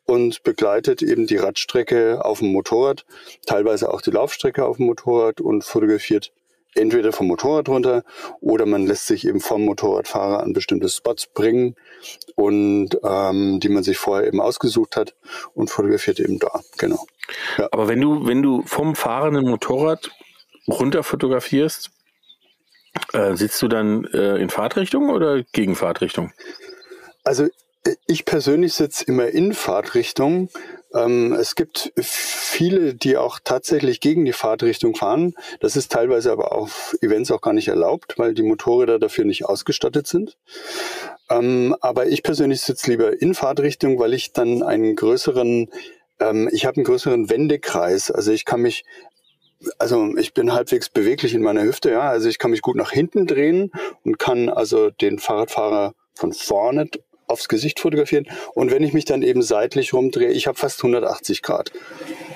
und begleitet eben die Radstrecke auf dem Motorrad, teilweise auch die Laufstrecke auf dem Motorrad und fotografiert entweder vom Motorrad runter oder man lässt sich eben vom Motorradfahrer an bestimmte Spots bringen und ähm, die man sich vorher eben ausgesucht hat und fotografiert eben da. Genau. Ja. Aber wenn du, wenn du vom fahrenden Motorrad runter fotografierst, äh, sitzt du dann äh, in Fahrtrichtung oder gegen Fahrtrichtung? Also ich persönlich sitze immer in Fahrtrichtung. Ähm, es gibt viele, die auch tatsächlich gegen die Fahrtrichtung fahren. Das ist teilweise aber auf Events auch gar nicht erlaubt, weil die Motorräder dafür nicht ausgestattet sind. Ähm, aber ich persönlich sitze lieber in Fahrtrichtung, weil ich dann einen größeren, ähm, ich habe einen größeren Wendekreis. Also ich kann mich also ich bin halbwegs beweglich in meiner Hüfte, ja. Also ich kann mich gut nach hinten drehen und kann also den Fahrradfahrer von vorne aufs Gesicht fotografieren. Und wenn ich mich dann eben seitlich rumdrehe, ich habe fast 180 Grad.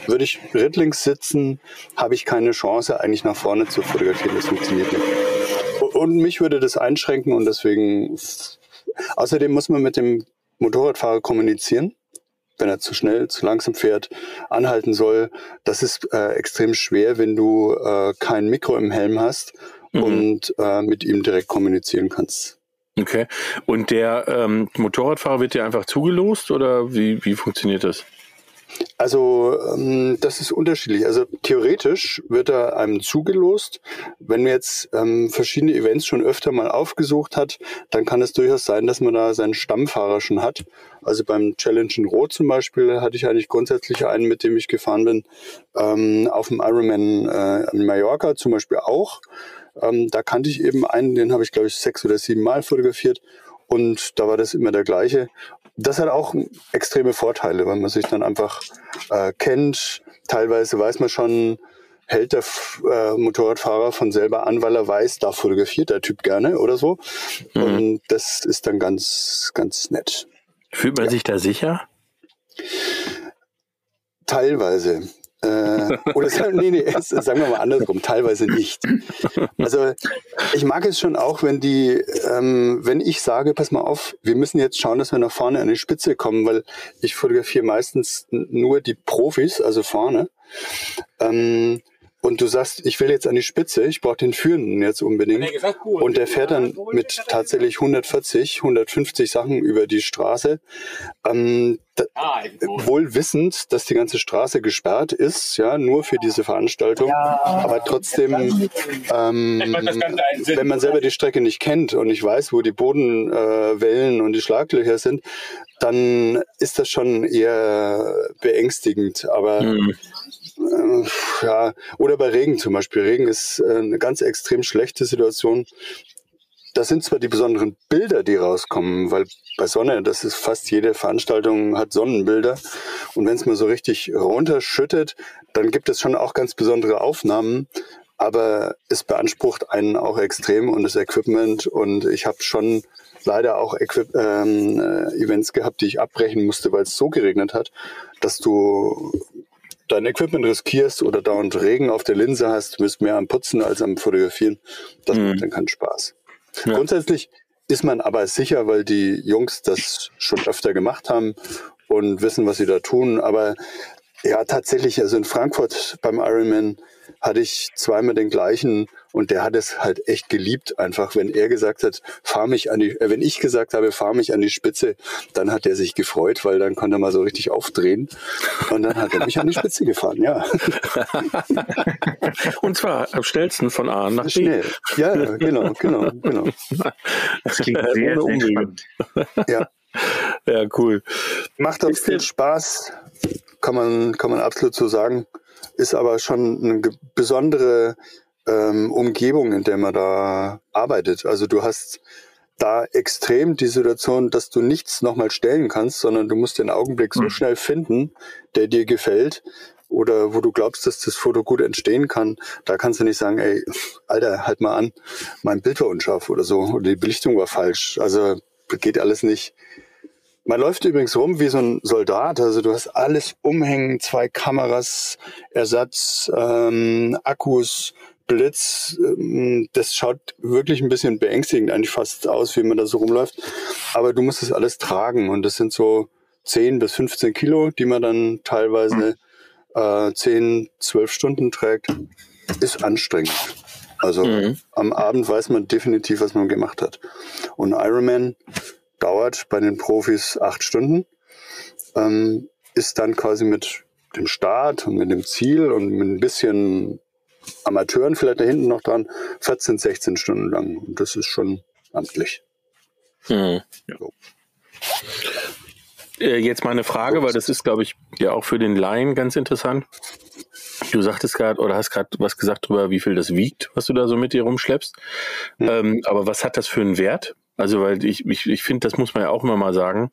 Würde ich rittlings sitzen, habe ich keine Chance, eigentlich nach vorne zu fotografieren. Das funktioniert nicht. Und mich würde das einschränken und deswegen. Außerdem muss man mit dem Motorradfahrer kommunizieren wenn er zu schnell, zu langsam fährt, anhalten soll. Das ist äh, extrem schwer, wenn du äh, kein Mikro im Helm hast mhm. und äh, mit ihm direkt kommunizieren kannst. Okay. Und der ähm, Motorradfahrer wird dir einfach zugelost oder wie, wie funktioniert das? Also ähm, das ist unterschiedlich. Also theoretisch wird er einem zugelost. Wenn man jetzt ähm, verschiedene Events schon öfter mal aufgesucht hat, dann kann es durchaus sein, dass man da seinen Stammfahrer schon hat. Also beim Challenge in Rot zum Beispiel hatte ich eigentlich grundsätzlich einen, mit dem ich gefahren bin. Ähm, auf dem Ironman äh, in Mallorca zum Beispiel auch. Ähm, da kannte ich eben einen, den habe ich, glaube ich, sechs oder sieben Mal fotografiert. Und da war das immer der gleiche. Das hat auch extreme Vorteile, weil man sich dann einfach äh, kennt. Teilweise weiß man schon, hält der äh, Motorradfahrer von selber an, weil er weiß, da fotografiert der Typ gerne oder so. Mhm. Und das ist dann ganz, ganz nett. Fühlt man ja. sich da sicher? Teilweise. Äh, oder nee, nee, sagen wir mal andersrum, teilweise nicht. Also ich mag es schon auch, wenn die, ähm, wenn ich sage, pass mal auf, wir müssen jetzt schauen, dass wir nach vorne an die Spitze kommen, weil ich fotografiere meistens nur die Profis, also vorne. Ähm, und du sagst, ich will jetzt an die Spitze, ich brauche den Führenden jetzt unbedingt. Und der fährt dann mit tatsächlich 140, 150 Sachen über die Straße. Ähm, da, wohl wissend, dass die ganze Straße gesperrt ist, ja, nur für diese Veranstaltung. Aber trotzdem, ähm, [LAUGHS] wenn man selber die Strecke nicht kennt und nicht weiß, wo die Bodenwellen äh, und die Schlaglöcher sind, dann ist das schon eher beängstigend. Aber mhm ja, oder bei Regen zum Beispiel. Regen ist äh, eine ganz extrem schlechte Situation. Das sind zwar die besonderen Bilder, die rauskommen, weil bei Sonne, das ist fast jede Veranstaltung hat Sonnenbilder. Und wenn es mal so richtig runterschüttet, dann gibt es schon auch ganz besondere Aufnahmen. Aber es beansprucht einen auch extrem und das Equipment. Und ich habe schon leider auch Equip ähm, äh, Events gehabt, die ich abbrechen musste, weil es so geregnet hat, dass du dein Equipment riskierst oder dauernd Regen auf der Linse hast, du bist mehr am Putzen als am Fotografieren. Das mhm. macht dann keinen Spaß. Ja. Grundsätzlich ist man aber sicher, weil die Jungs das schon öfter gemacht haben und wissen, was sie da tun. Aber ja, tatsächlich, also in Frankfurt beim Ironman hatte ich zweimal den gleichen und der hat es halt echt geliebt, einfach, wenn er gesagt hat, fahr mich an die, äh, wenn ich gesagt habe, fahr mich an die Spitze, dann hat er sich gefreut, weil dann konnte er mal so richtig aufdrehen und dann hat er mich an die Spitze gefahren, ja. [LAUGHS] und zwar am schnellsten von A nach B. Schnell. Ja, genau, genau, genau. Das klingt sehr, sehr spannend. Ja. Ja, cool. Macht auch viel Spaß, kann man, kann man absolut so sagen. Ist aber schon eine besondere ähm, Umgebung, in der man da arbeitet. Also du hast da extrem die Situation, dass du nichts nochmal stellen kannst, sondern du musst den Augenblick so mhm. schnell finden, der dir gefällt oder wo du glaubst, dass das Foto gut entstehen kann. Da kannst du nicht sagen, ey, Alter, halt mal an, mein Bild war unscharf oder so oder die Belichtung war falsch. Also geht alles nicht. Man läuft übrigens rum wie so ein Soldat. Also du hast alles umhängen, zwei Kameras, Ersatz, ähm, Akkus, Blitz, ähm, das schaut wirklich ein bisschen beängstigend eigentlich fast aus, wie man da so rumläuft. Aber du musst das alles tragen und das sind so 10 bis 15 Kilo, die man dann teilweise äh, 10, 12 Stunden trägt. Ist anstrengend. Also mhm. am Abend weiß man definitiv, was man gemacht hat. Und Ironman dauert bei den Profis acht Stunden, ähm, ist dann quasi mit dem Start und mit dem Ziel und mit ein bisschen Amateuren vielleicht da hinten noch dran, 14, 16 Stunden lang. Und das ist schon amtlich. Hm. So. Äh, jetzt mal eine Frage, weil das ist, glaube ich, ja auch für den Laien ganz interessant. Du sagtest gerade oder hast gerade was gesagt darüber, wie viel das wiegt, was du da so mit dir rumschleppst. Hm. Ähm, aber was hat das für einen Wert? Also, weil ich, ich, ich finde, das muss man ja auch immer mal sagen,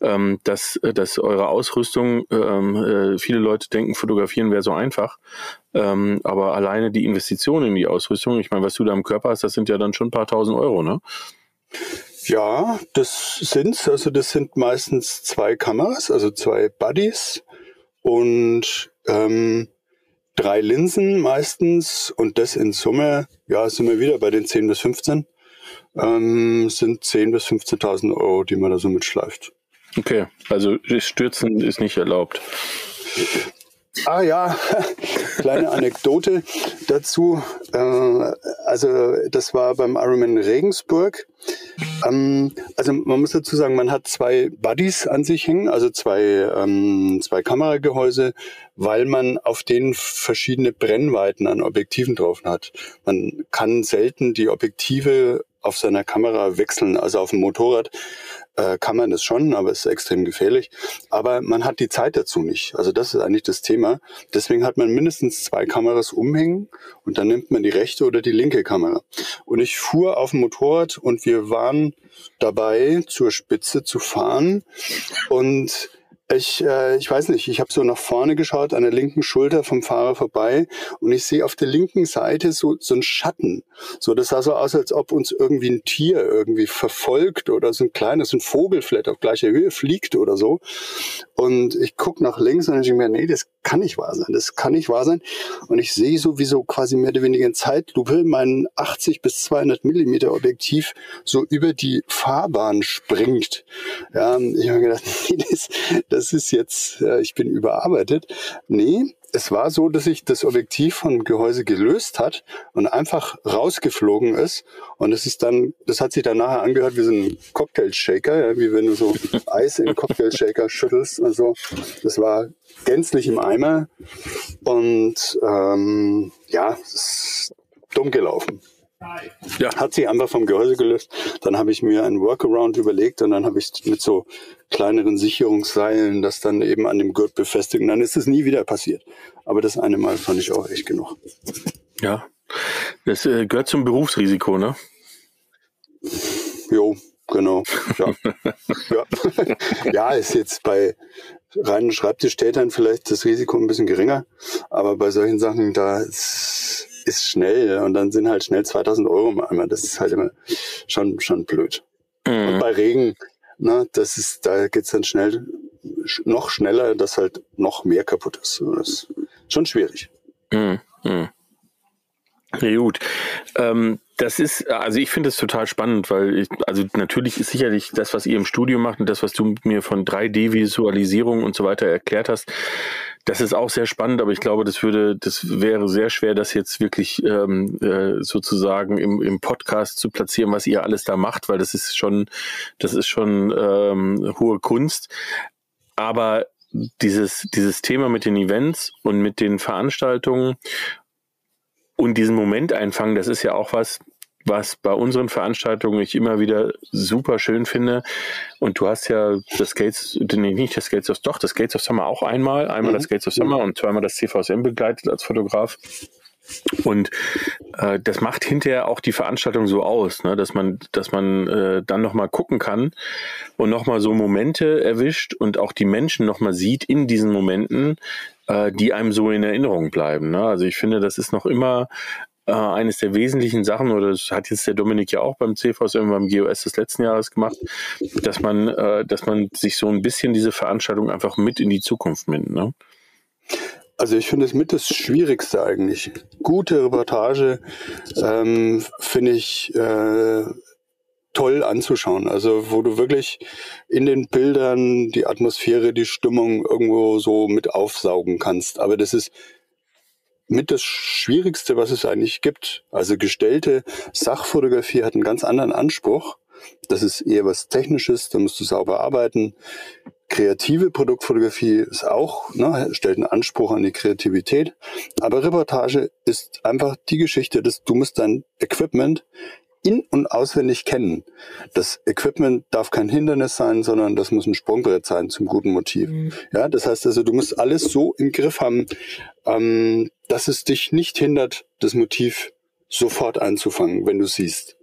ähm, dass, dass eure Ausrüstung, ähm, äh, viele Leute denken, fotografieren wäre so einfach. Ähm, aber alleine die Investitionen in die Ausrüstung, ich meine, was du da im Körper hast, das sind ja dann schon ein paar tausend Euro, ne? Ja, das sind's. Also das sind meistens zwei Kameras, also zwei Buddies und ähm, drei Linsen meistens und das in Summe, ja, sind wir wieder bei den 10 bis 15 ähm, sind 10.000 bis 15.000 Euro, die man da so mitschleift. Okay, also Stürzen ist nicht erlaubt. Ah ja, [LAUGHS] kleine Anekdote dazu. Äh, also das war beim Ironman Regensburg. Ähm, also man muss dazu sagen, man hat zwei Buddies an sich hängen, also zwei, ähm, zwei Kameragehäuse, weil man auf denen verschiedene Brennweiten an Objektiven drauf hat. Man kann selten die Objektive auf seiner Kamera wechseln. Also auf dem Motorrad äh, kann man das schon, aber es ist extrem gefährlich. Aber man hat die Zeit dazu nicht. Also das ist eigentlich das Thema. Deswegen hat man mindestens zwei Kameras umhängen und dann nimmt man die rechte oder die linke Kamera. Und ich fuhr auf dem Motorrad und wir waren dabei, zur Spitze zu fahren und ich, äh, ich weiß nicht, ich habe so nach vorne geschaut, an der linken Schulter vom Fahrer vorbei und ich sehe auf der linken Seite so, so einen Schatten. So, das sah so aus, als ob uns irgendwie ein Tier irgendwie verfolgt oder so ein kleines, ein Vogel vielleicht auf gleicher Höhe fliegt oder so. Und ich guck nach links und ich denke mir, nee, das kann nicht wahr sein, das kann nicht wahr sein. Und ich sehe sowieso quasi mehr oder weniger in Zeitlupe mein 80 bis 200 Millimeter Objektiv so über die Fahrbahn springt. Ja, ich habe gedacht, [LAUGHS] nee, das, das ist jetzt, äh, ich bin überarbeitet. Nee, es war so, dass sich das Objektiv vom Gehäuse gelöst hat und einfach rausgeflogen ist. Und es ist dann, das hat sich dann nachher angehört wie so ein Cocktail-Shaker, ja, wie wenn du so [LAUGHS] Eis in Cocktail-Shaker schüttelst. Also das war gänzlich im Eimer und ähm, ja, es ist dumm gelaufen. Ja. Hat sich einfach vom Gehäuse gelöst. Dann habe ich mir einen Workaround überlegt und dann habe ich mit so kleineren Sicherungsseilen das dann eben an dem Gurt befestigt. Und dann ist es nie wieder passiert. Aber das eine Mal fand ich auch echt genug. Ja, das äh, gehört zum Berufsrisiko, ne? Jo, genau. Ja. [LAUGHS] ja. ja, ist jetzt bei reinen Schreibtischtätern vielleicht das Risiko ein bisschen geringer. Aber bei solchen Sachen, da ist, ist schnell und dann sind halt schnell 2000 Euro im Eimer. Das ist halt immer schon, schon blöd. Mhm. Und bei Regen, na, das ist, da geht's dann schnell, noch schneller, dass halt noch mehr kaputt ist. Das ist schon schwierig. Mhm. Mhm. Ja, gut. Ähm, das ist, also ich finde es total spannend, weil ich, also natürlich ist sicherlich das, was ihr im Studio macht und das, was du mir von 3D-Visualisierung und so weiter erklärt hast, das ist auch sehr spannend, aber ich glaube, das würde, das wäre sehr schwer, das jetzt wirklich ähm, äh, sozusagen im, im Podcast zu platzieren, was ihr alles da macht, weil das ist schon, das ist schon ähm, hohe Kunst. Aber dieses, dieses Thema mit den Events und mit den Veranstaltungen und diesen Moment einfangen, das ist ja auch was, was bei unseren Veranstaltungen ich immer wieder super schön finde. Und du hast ja das Gates, nee, nicht das Gates of, doch, das Gates of Summer auch einmal, einmal mhm. das Gates of Summer und zweimal das CVSM begleitet als Fotograf. Und äh, das macht hinterher auch die Veranstaltung so aus, ne? dass man, dass man äh, dann nochmal gucken kann und nochmal so Momente erwischt und auch die Menschen nochmal sieht in diesen Momenten, äh, die einem so in Erinnerung bleiben. Ne? Also ich finde, das ist noch immer äh, eines der wesentlichen Sachen, oder das hat jetzt der Dominik ja auch beim CVSM, beim GOS des letzten Jahres gemacht, dass man, äh, dass man sich so ein bisschen diese Veranstaltung einfach mit in die Zukunft nimmt. Ne? Also ich finde es mit das Schwierigste eigentlich. Gute Reportage ähm, finde ich äh, toll anzuschauen. Also wo du wirklich in den Bildern die Atmosphäre, die Stimmung irgendwo so mit aufsaugen kannst. Aber das ist mit das Schwierigste, was es eigentlich gibt. Also gestellte Sachfotografie hat einen ganz anderen Anspruch. Das ist eher was Technisches, da musst du sauber arbeiten. Kreative Produktfotografie ist auch, ne, stellt einen Anspruch an die Kreativität. Aber Reportage ist einfach die Geschichte, dass du musst dein Equipment in- und auswendig kennen. Das Equipment darf kein Hindernis sein, sondern das muss ein Sprungbrett sein zum guten Motiv. Mhm. Ja, das heißt also, du musst alles so im Griff haben, ähm, dass es dich nicht hindert, das Motiv sofort einzufangen, wenn du siehst.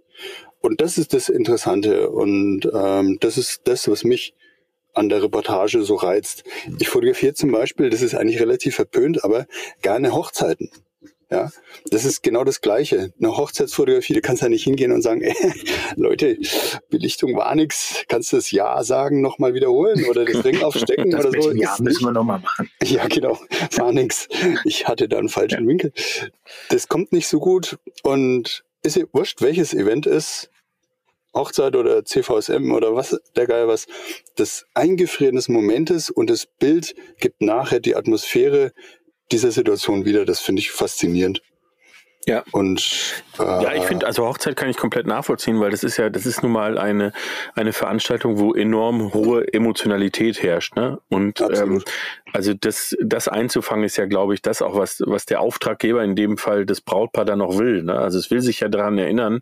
Und das ist das Interessante und ähm, das ist das, was mich an der Reportage so reizt. Ich fotografiere zum Beispiel, das ist eigentlich relativ verpönt, aber gerne Hochzeiten. Ja, das ist genau das Gleiche. Eine Hochzeitsfotografie, du kannst ja nicht hingehen und sagen, [LAUGHS] ey, Leute, Belichtung war nix. Kannst du das Ja sagen, nochmal wiederholen oder das Ring aufstecken das oder so? Ja, müssen wir nochmal machen. Ja, genau. War nix. Ich hatte da einen falschen ja. Winkel. Das kommt nicht so gut und ist ja wurscht, welches Event ist. Hochzeit oder CVSM oder was der Geil was, das Eingefrieren des Momentes und das Bild gibt nachher die Atmosphäre, dieser Situation wieder. Das finde ich faszinierend. Ja. Und äh, ja, ich finde, also Hochzeit kann ich komplett nachvollziehen, weil das ist ja, das ist nun mal eine eine Veranstaltung, wo enorm hohe Emotionalität herrscht, ne? Und ähm, also das das einzufangen ist ja, glaube ich, das auch was was der Auftraggeber in dem Fall das Brautpaar dann noch will. Ne? Also es will sich ja daran erinnern,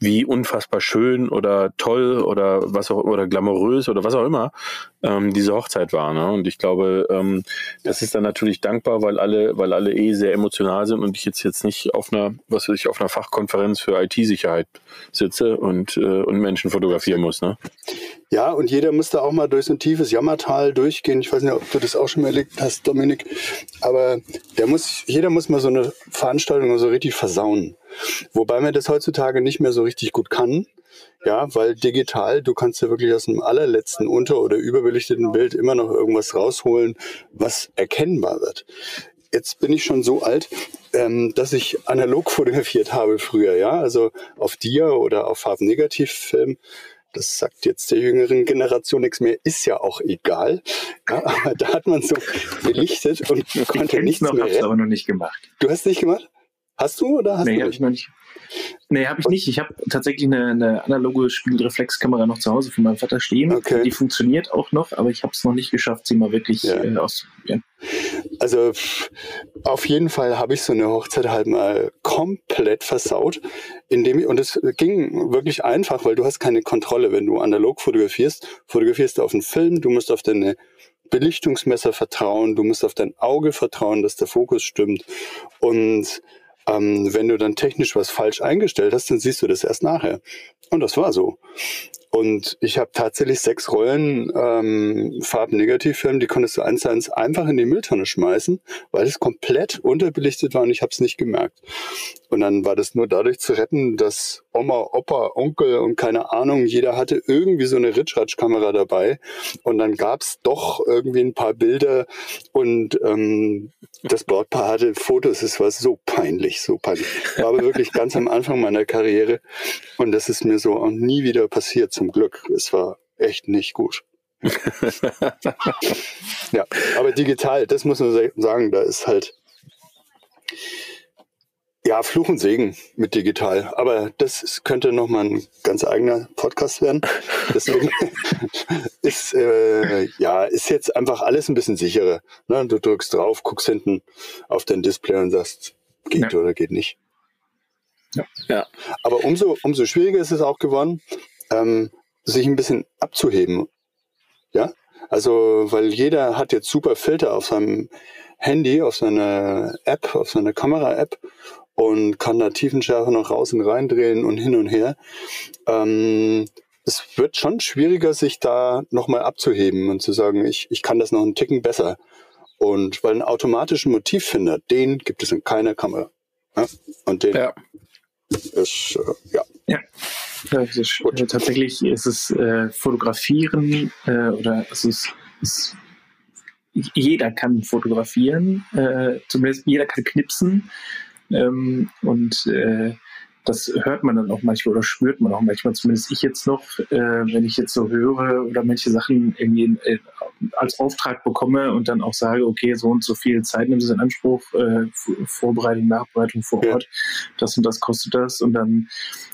wie unfassbar schön oder toll oder was auch oder glamourös oder was auch immer ähm, diese Hochzeit war. Ne? Und ich glaube, ähm, das ist dann natürlich dankbar, weil alle, weil alle eh sehr emotional sind und ich jetzt jetzt nicht auf einer, was weiß ich, auf einer Fachkonferenz für IT-Sicherheit sitze und, äh, und Menschen fotografieren muss. Ne? Ja, und jeder muss da auch mal durch so ein tiefes Jammertal durchgehen. Ich weiß nicht, ob du das auch schon erlebt hast, Dominik. Aber der muss, jeder muss mal so eine Veranstaltung so richtig versauen. Wobei man das heutzutage nicht mehr so richtig gut kann. Ja, weil digital, du kannst ja wirklich aus dem allerletzten unter- oder überbelichteten Bild immer noch irgendwas rausholen, was erkennbar wird. Jetzt bin ich schon so alt, ähm, dass ich analog fotografiert habe früher, ja, also auf Dia oder auf Farbnegativfilm. Das sagt jetzt der jüngeren Generation nichts mehr, ist ja auch egal. Ja, aber da hat man so belichtet und konnte nichts noch, mehr. Hab's aber noch nicht gemacht. Du hast nicht gemacht? Hast du oder hast nee, du? Hab ich noch nicht. Nee, habe ich nicht. Ich habe tatsächlich eine, eine, analoge Spiegelreflexkamera noch zu Hause von meinem Vater stehen. Okay. Die funktioniert auch noch, aber ich habe es noch nicht geschafft, sie mal wirklich ja. äh, auszuprobieren. Also auf jeden Fall habe ich so eine Hochzeit halt mal komplett versaut. indem, und es ging wirklich einfach, weil du hast keine Kontrolle. Wenn du analog fotografierst, fotografierst du auf einen Film, du musst auf deine Belichtungsmesser vertrauen, du musst auf dein Auge vertrauen, dass der Fokus stimmt. Und ähm, wenn du dann technisch was falsch eingestellt hast, dann siehst du das erst nachher. Und das war so. Und ich habe tatsächlich sechs Rollen ähm, Farben-Negativfilm, die konntest du eins eins einfach in die Mülltonne schmeißen, weil es komplett unterbelichtet war und ich habe es nicht gemerkt. Und dann war das nur dadurch zu retten, dass Oma, Opa, Onkel und keine Ahnung, jeder hatte irgendwie so eine Ritschratsch-Kamera dabei. Und dann gab's doch irgendwie ein paar Bilder und ähm, das Brautpaar hatte Fotos. Es war so peinlich, so peinlich. War aber wirklich ganz am Anfang meiner Karriere und das ist mir so auch nie wieder passiert zum Glück. Es war echt nicht gut. [LAUGHS] ja, aber digital, das muss man sagen, da ist halt ja, Fluch und Segen mit digital. Aber das könnte nochmal ein ganz eigener Podcast werden. Deswegen [LAUGHS] ist, äh, ja, ist jetzt einfach alles ein bisschen sicherer. Ne? Du drückst drauf, guckst hinten auf dein Display und sagst, geht ja. oder geht nicht. Ja. ja. Aber umso, umso schwieriger ist es auch geworden, ähm, sich ein bisschen abzuheben. Ja, also, weil jeder hat jetzt super Filter auf seinem Handy, auf seiner App, auf seiner Kamera-App und kann da Tiefenschärfe noch raus und rein drehen und hin und her. Ähm, es wird schon schwieriger, sich da nochmal abzuheben und zu sagen, ich, ich kann das noch einen Ticken besser. Und weil einen automatischen Motivfinder, den gibt es in keiner Kamera. Ja? Und den ja. Ist, äh, ja. Ja. Ja, ist, äh, tatsächlich ist es äh, Fotografieren äh, oder es ist, ist, jeder kann fotografieren, äh, zumindest jeder kann knipsen ähm, und äh, das hört man dann auch manchmal oder spürt man auch manchmal, zumindest ich jetzt noch, äh, wenn ich jetzt so höre oder manche Sachen irgendwie äh, als Auftrag bekomme und dann auch sage, okay, so und so viel Zeit nimmt es in Anspruch, äh, Vorbereitung, Nachbereitung vor Ort, das und das kostet das. Und dann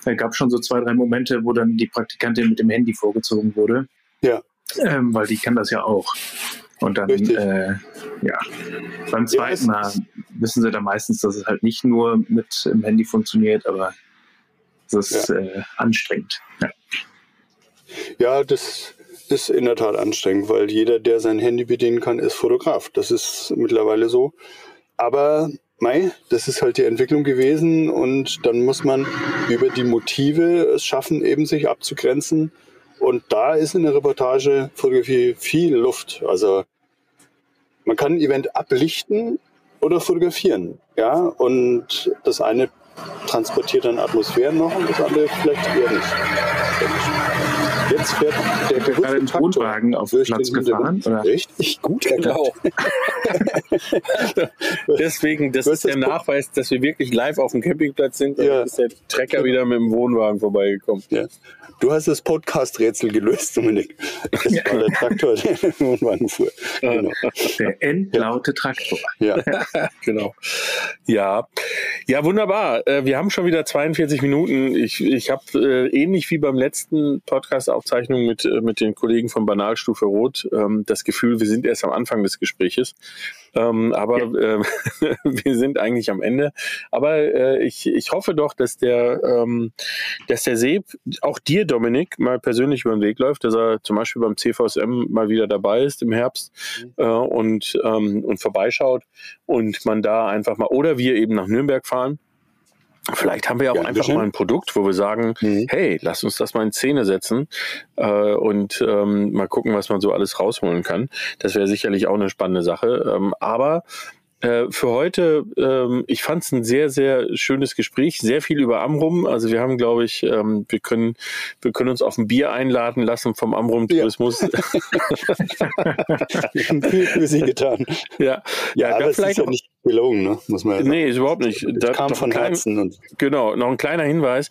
äh, gab es schon so zwei, drei Momente, wo dann die Praktikantin mit dem Handy vorgezogen wurde. Ja. Ähm, weil die kann das ja auch. Und dann, äh, ja, beim zweiten Mal wissen sie dann meistens, dass es halt nicht nur mit dem Handy funktioniert, aber es ist ja. äh, anstrengend. Ja. ja, das ist in der Tat anstrengend, weil jeder, der sein Handy bedienen kann, ist Fotograf. Das ist mittlerweile so. Aber Mei, das ist halt die Entwicklung gewesen und dann muss man über die Motive es schaffen, eben sich abzugrenzen und da ist in der Reportage Fotografie viel Luft. Also man kann ein Event ablichten oder fotografieren. Ja, und das eine transportiert dann Atmosphären noch und das andere vielleicht eher nicht. Jetzt fährt der Wohnwagen auf den Platz gefahren. Oder? Richtig gut genau. [LAUGHS] Deswegen, das ist der Nachweis, dass wir wirklich live auf dem Campingplatz sind. Ja. ist der Trecker wieder mit dem Wohnwagen vorbeigekommen. Ja. Du hast das Podcast-Rätsel gelöst, Dominik. Das war der Traktor, der im Wohnwagen fuhr. Genau. Der endlaute Traktor. Ja, [LAUGHS] genau. Ja, ja, wunderbar. Äh, wir haben schon wieder 42 Minuten. Ich, ich habe äh, ähnlich wie beim letzten Podcast-Aufzeichnung mit, äh, mit den Kollegen von Banalstufe Rot ähm, das Gefühl, wir sind erst am Anfang des Gespräches. Ähm, aber ja. äh, [LAUGHS] wir sind eigentlich am Ende. Aber äh, ich, ich hoffe doch, dass der, ähm, dass der Seeb auch dir, Dominik, mal persönlich über den Weg läuft, dass er zum Beispiel beim CVSM mal wieder dabei ist im Herbst mhm. äh, und, ähm, und vorbeischaut und man da einfach mal, oder wir eben nach Nürnberg fahren Vielleicht haben wir auch ja, einfach mal ein Produkt, wo wir sagen, mhm. hey, lass uns das mal in Szene setzen äh, und ähm, mal gucken, was man so alles rausholen kann. Das wäre sicherlich auch eine spannende Sache. Ähm, aber äh, für heute, ähm, ich fand es ein sehr, sehr schönes Gespräch, sehr viel über Amrum. Also wir haben, glaube ich, ähm, wir können, wir können uns auf ein Bier einladen lassen vom Amrum-Tourismus. Ja. wir haben [LAUGHS] [LAUGHS] viel für Sie getan. Ja, ja, ja aber es ist ja nicht gelogen, ne? muss man ja sagen. Nee, ist überhaupt nicht. Das kam von klein, Herzen. Und genau, noch ein kleiner Hinweis.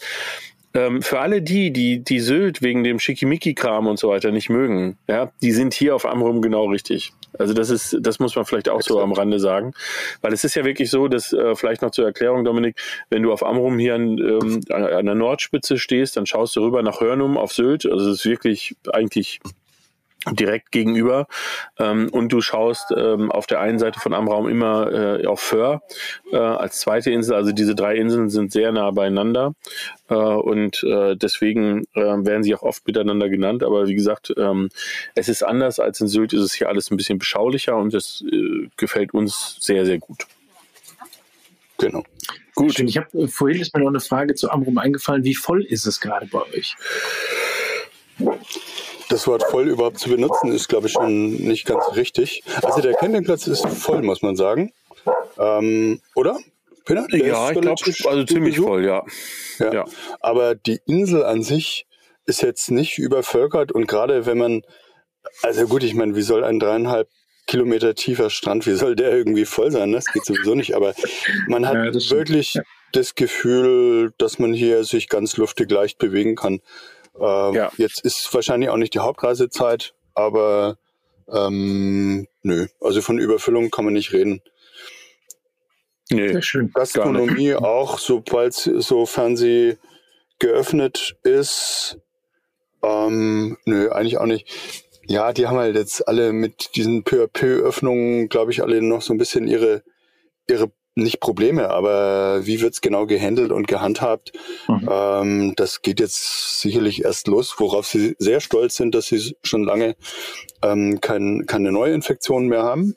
Ähm, für alle die, die die Sylt wegen dem Schickimicki-Kram und so weiter nicht mögen, ja, die sind hier auf Amrum genau richtig. Also das ist, das muss man vielleicht auch so am Rande sagen, weil es ist ja wirklich so, dass äh, vielleicht noch zur Erklärung, Dominik, wenn du auf Amrum hier an, ähm, an der Nordspitze stehst, dann schaust du rüber nach Hörnum auf Sylt. Also es ist wirklich eigentlich direkt gegenüber ähm, und du schaust ähm, auf der einen Seite von Amraum immer äh, auf Föhr äh, als zweite Insel. Also diese drei Inseln sind sehr nah beieinander äh, und äh, deswegen äh, werden sie auch oft miteinander genannt. Aber wie gesagt, ähm, es ist anders als in Sylt. Ist es hier alles ein bisschen beschaulicher und das äh, gefällt uns sehr sehr gut. Genau. Gut. Ich habe vorhin ist mir noch eine Frage zu Amrum eingefallen. Wie voll ist es gerade bei euch? Das Wort voll überhaupt zu benutzen, ist, glaube ich, schon nicht ganz richtig. Also der Campingplatz ist voll, muss man sagen. Ähm, oder? Der ja, ich glaube, also ziemlich voll, ja. ja. ja. Aber die Insel an sich ist jetzt nicht übervölkert und gerade wenn man, also gut, ich meine, wie soll ein dreieinhalb Kilometer tiefer Strand, wie soll der irgendwie voll sein? Das geht sowieso nicht, aber man hat ja, wirklich ja. das Gefühl, dass man hier sich ganz luftig leicht bewegen kann. Ähm, ja. Jetzt ist wahrscheinlich auch nicht die Hauptreisezeit, aber ähm, nö, also von Überfüllung kann man nicht reden. Nee, Sehr schön. Gastronomie [LAUGHS] auch, sobald, sofern sie geöffnet ist, ähm, nö, eigentlich auch nicht. Ja, die haben halt jetzt alle mit diesen peu peu Öffnungen, glaube ich, alle noch so ein bisschen ihre, ihre nicht Probleme, aber wie wird's genau gehandelt und gehandhabt? Mhm. Ähm, das geht jetzt sicherlich erst los, worauf sie sehr stolz sind, dass sie schon lange ähm, kein, keine Neuinfektionen mehr haben.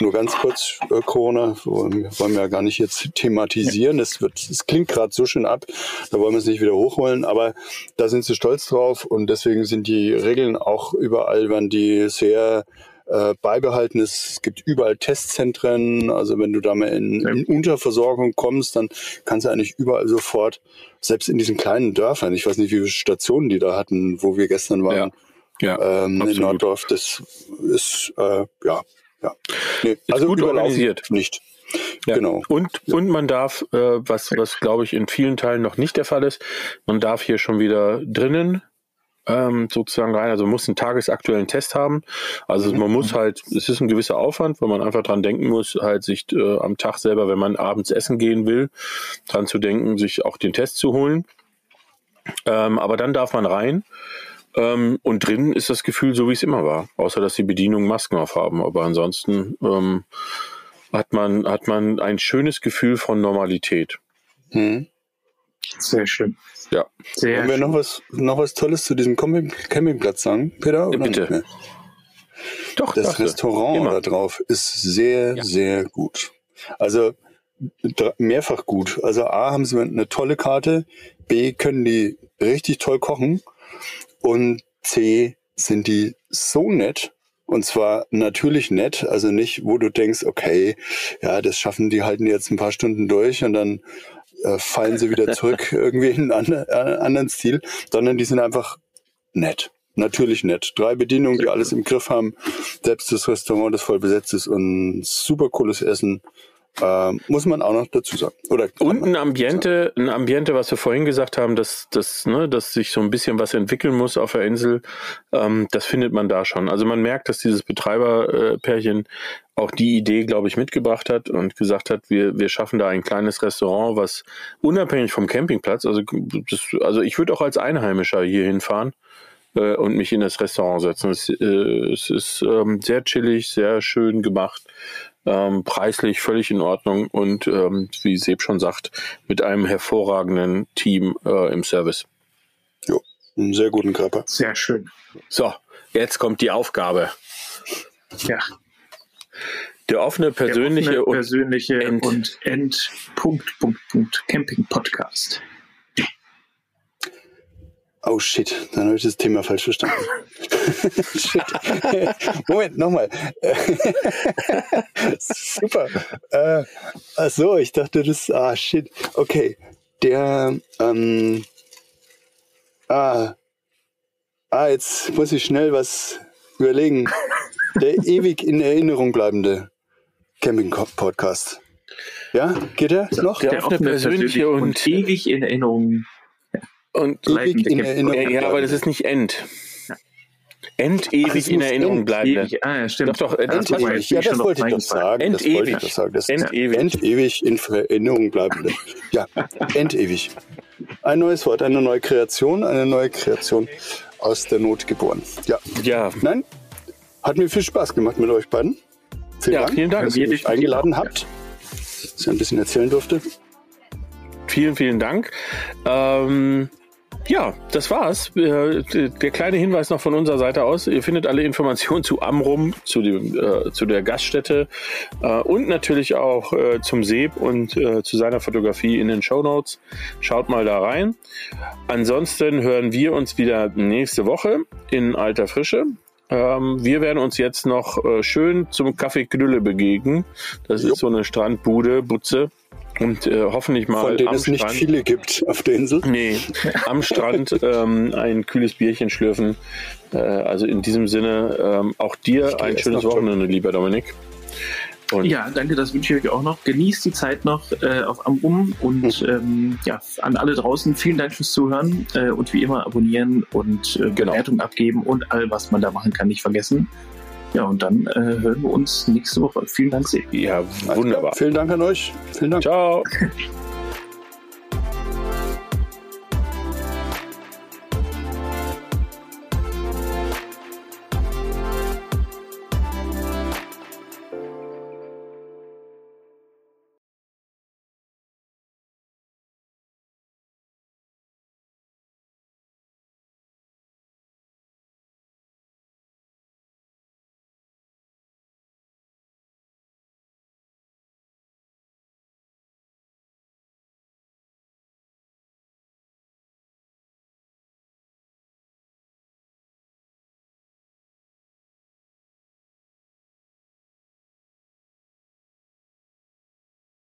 Nur ganz kurz, äh, Corona wollen wir ja gar nicht jetzt thematisieren. Es wird, es klingt gerade so schön ab, da wollen wir es nicht wieder hochholen, aber da sind sie stolz drauf und deswegen sind die Regeln auch überall, wenn die sehr äh, beibehalten. Es gibt überall Testzentren. Also wenn du da mal in, in, Unterversorgung kommst, dann kannst du eigentlich überall sofort, selbst in diesen kleinen Dörfern, ich weiß nicht, wie viele Stationen die da hatten, wo wir gestern waren, ja. Ja, ähm, in Norddorf, das ist, äh, ja, ja. Nee, also gut organisiert. Nicht. Ja. Genau. Und, und man darf, äh, was, was glaube ich in vielen Teilen noch nicht der Fall ist, man darf hier schon wieder drinnen ähm, sozusagen rein. Also man muss einen tagesaktuellen Test haben. Also man muss halt, es ist ein gewisser Aufwand, weil man einfach dran denken muss, halt sich äh, am Tag selber, wenn man abends essen gehen will, dran zu denken, sich auch den Test zu holen. Ähm, aber dann darf man rein. Ähm, und drinnen ist das Gefühl so, wie es immer war. Außer, dass die Bedienungen Masken aufhaben. Aber ansonsten ähm, hat, man, hat man ein schönes Gefühl von Normalität. Hm. Sehr schön. Ja. Sehr Wollen wir noch was, noch was Tolles zu diesem Campingplatz sagen, Peter? Oder Bitte. Doch, das. Restaurant Immer. da drauf ist sehr, ja. sehr gut. Also mehrfach gut. Also A haben sie eine tolle Karte, B können die richtig toll kochen und C sind die so nett. Und zwar natürlich nett, also nicht, wo du denkst, okay, ja, das schaffen die halten jetzt ein paar Stunden durch und dann äh, fallen sie wieder zurück [LAUGHS] irgendwie in einen äh, anderen Stil, sondern die sind einfach nett. Natürlich nett. Drei Bedienungen, die alles im Griff haben. Selbst das Restaurant, das voll besetzt ist und super cooles Essen. Ähm, muss man auch noch dazu sagen. Oder und ein Ambiente, ein Ambiente, was wir vorhin gesagt haben, dass, dass, ne, dass sich so ein bisschen was entwickeln muss auf der Insel, ähm, das findet man da schon. Also man merkt, dass dieses Betreiberpärchen auch die Idee, glaube ich, mitgebracht hat und gesagt hat, wir, wir schaffen da ein kleines Restaurant, was unabhängig vom Campingplatz, also, das, also ich würde auch als Einheimischer hier hinfahren äh, und mich in das Restaurant setzen. Es, äh, es ist ähm, sehr chillig, sehr schön gemacht ähm, preislich völlig in Ordnung und ähm, wie Seb schon sagt, mit einem hervorragenden Team äh, im Service. Jo, einen sehr guten Körper. Sehr schön. So, jetzt kommt die Aufgabe. Ja. Der offene persönliche, Der offene, persönliche und, End, und End Punkt, Punkt, Punkt, Camping Podcast. Oh shit, dann habe ich das Thema falsch verstanden. [LAUGHS] shit. [LAUGHS] Moment, nochmal. [LAUGHS] Super. Äh, ach so, ich dachte, das. Ah, shit. Okay. Der. Ähm, ah. Ah, jetzt muss ich schnell was überlegen. Der ewig in Erinnerung bleibende Camping-Podcast. Ja, geht er noch? Der, der offene persönliche und, und ewig in Erinnerung und ewig in Erinnerung. Ja, aber das ist nicht End. Endewig in Erinnerung end, bleiben. Ewig, ah, ja, stimmt. Doch, doch, endewig. Ja, das wollte ich doch sagen. Endewig. Das sagen. Das endewig. endewig in Erinnerung bleibende. [LAUGHS] Ja, endewig. Ein neues Wort, eine neue Kreation, eine neue Kreation. aus der Not geboren. Ja. Ja. Nein, hat mir viel Spaß gemacht mit euch beiden. Vielen ja, Dank, vielen Dank, dass ihr mich eingeladen habt, dass ich ein bisschen erzählen durfte. Vielen, vielen Dank. Ähm, ja, das war's. Äh, der kleine Hinweis noch von unserer Seite aus. Ihr findet alle Informationen [LAUGHS] zu Amrum, zu, dem, äh, zu der Gaststätte äh, und natürlich auch äh, zum Seb und äh, zu seiner Fotografie in den Show Notes. Schaut mal da rein. Ansonsten hören wir uns wieder nächste Woche in alter Frische. Ähm, wir werden uns jetzt noch äh, schön zum Kaffee Knülle begegnen. Das Jupp. ist so eine Strandbude, Butze. Und äh, hoffentlich mal. Von denen es Strand, nicht viele gibt auf der Insel. Nee, am Strand [LAUGHS] ähm, ein kühles Bierchen schlürfen. Äh, also in diesem Sinne ähm, auch dir ein schönes Wochenende, lieber Dominik. Und ja, danke, das wünsche ich euch auch noch. Genießt die Zeit noch äh, auf Amrum und mhm. ähm, ja, an alle draußen vielen Dank fürs Zuhören äh, und wie immer abonnieren und äh, genau. Bewertung abgeben und all, was man da machen kann, nicht vergessen. Ja, und dann äh, hören wir uns nächste Woche. Vielen Dank, sehr. Ja, wunderbar. Vielen Dank an euch. Vielen Dank. Ciao. [LAUGHS]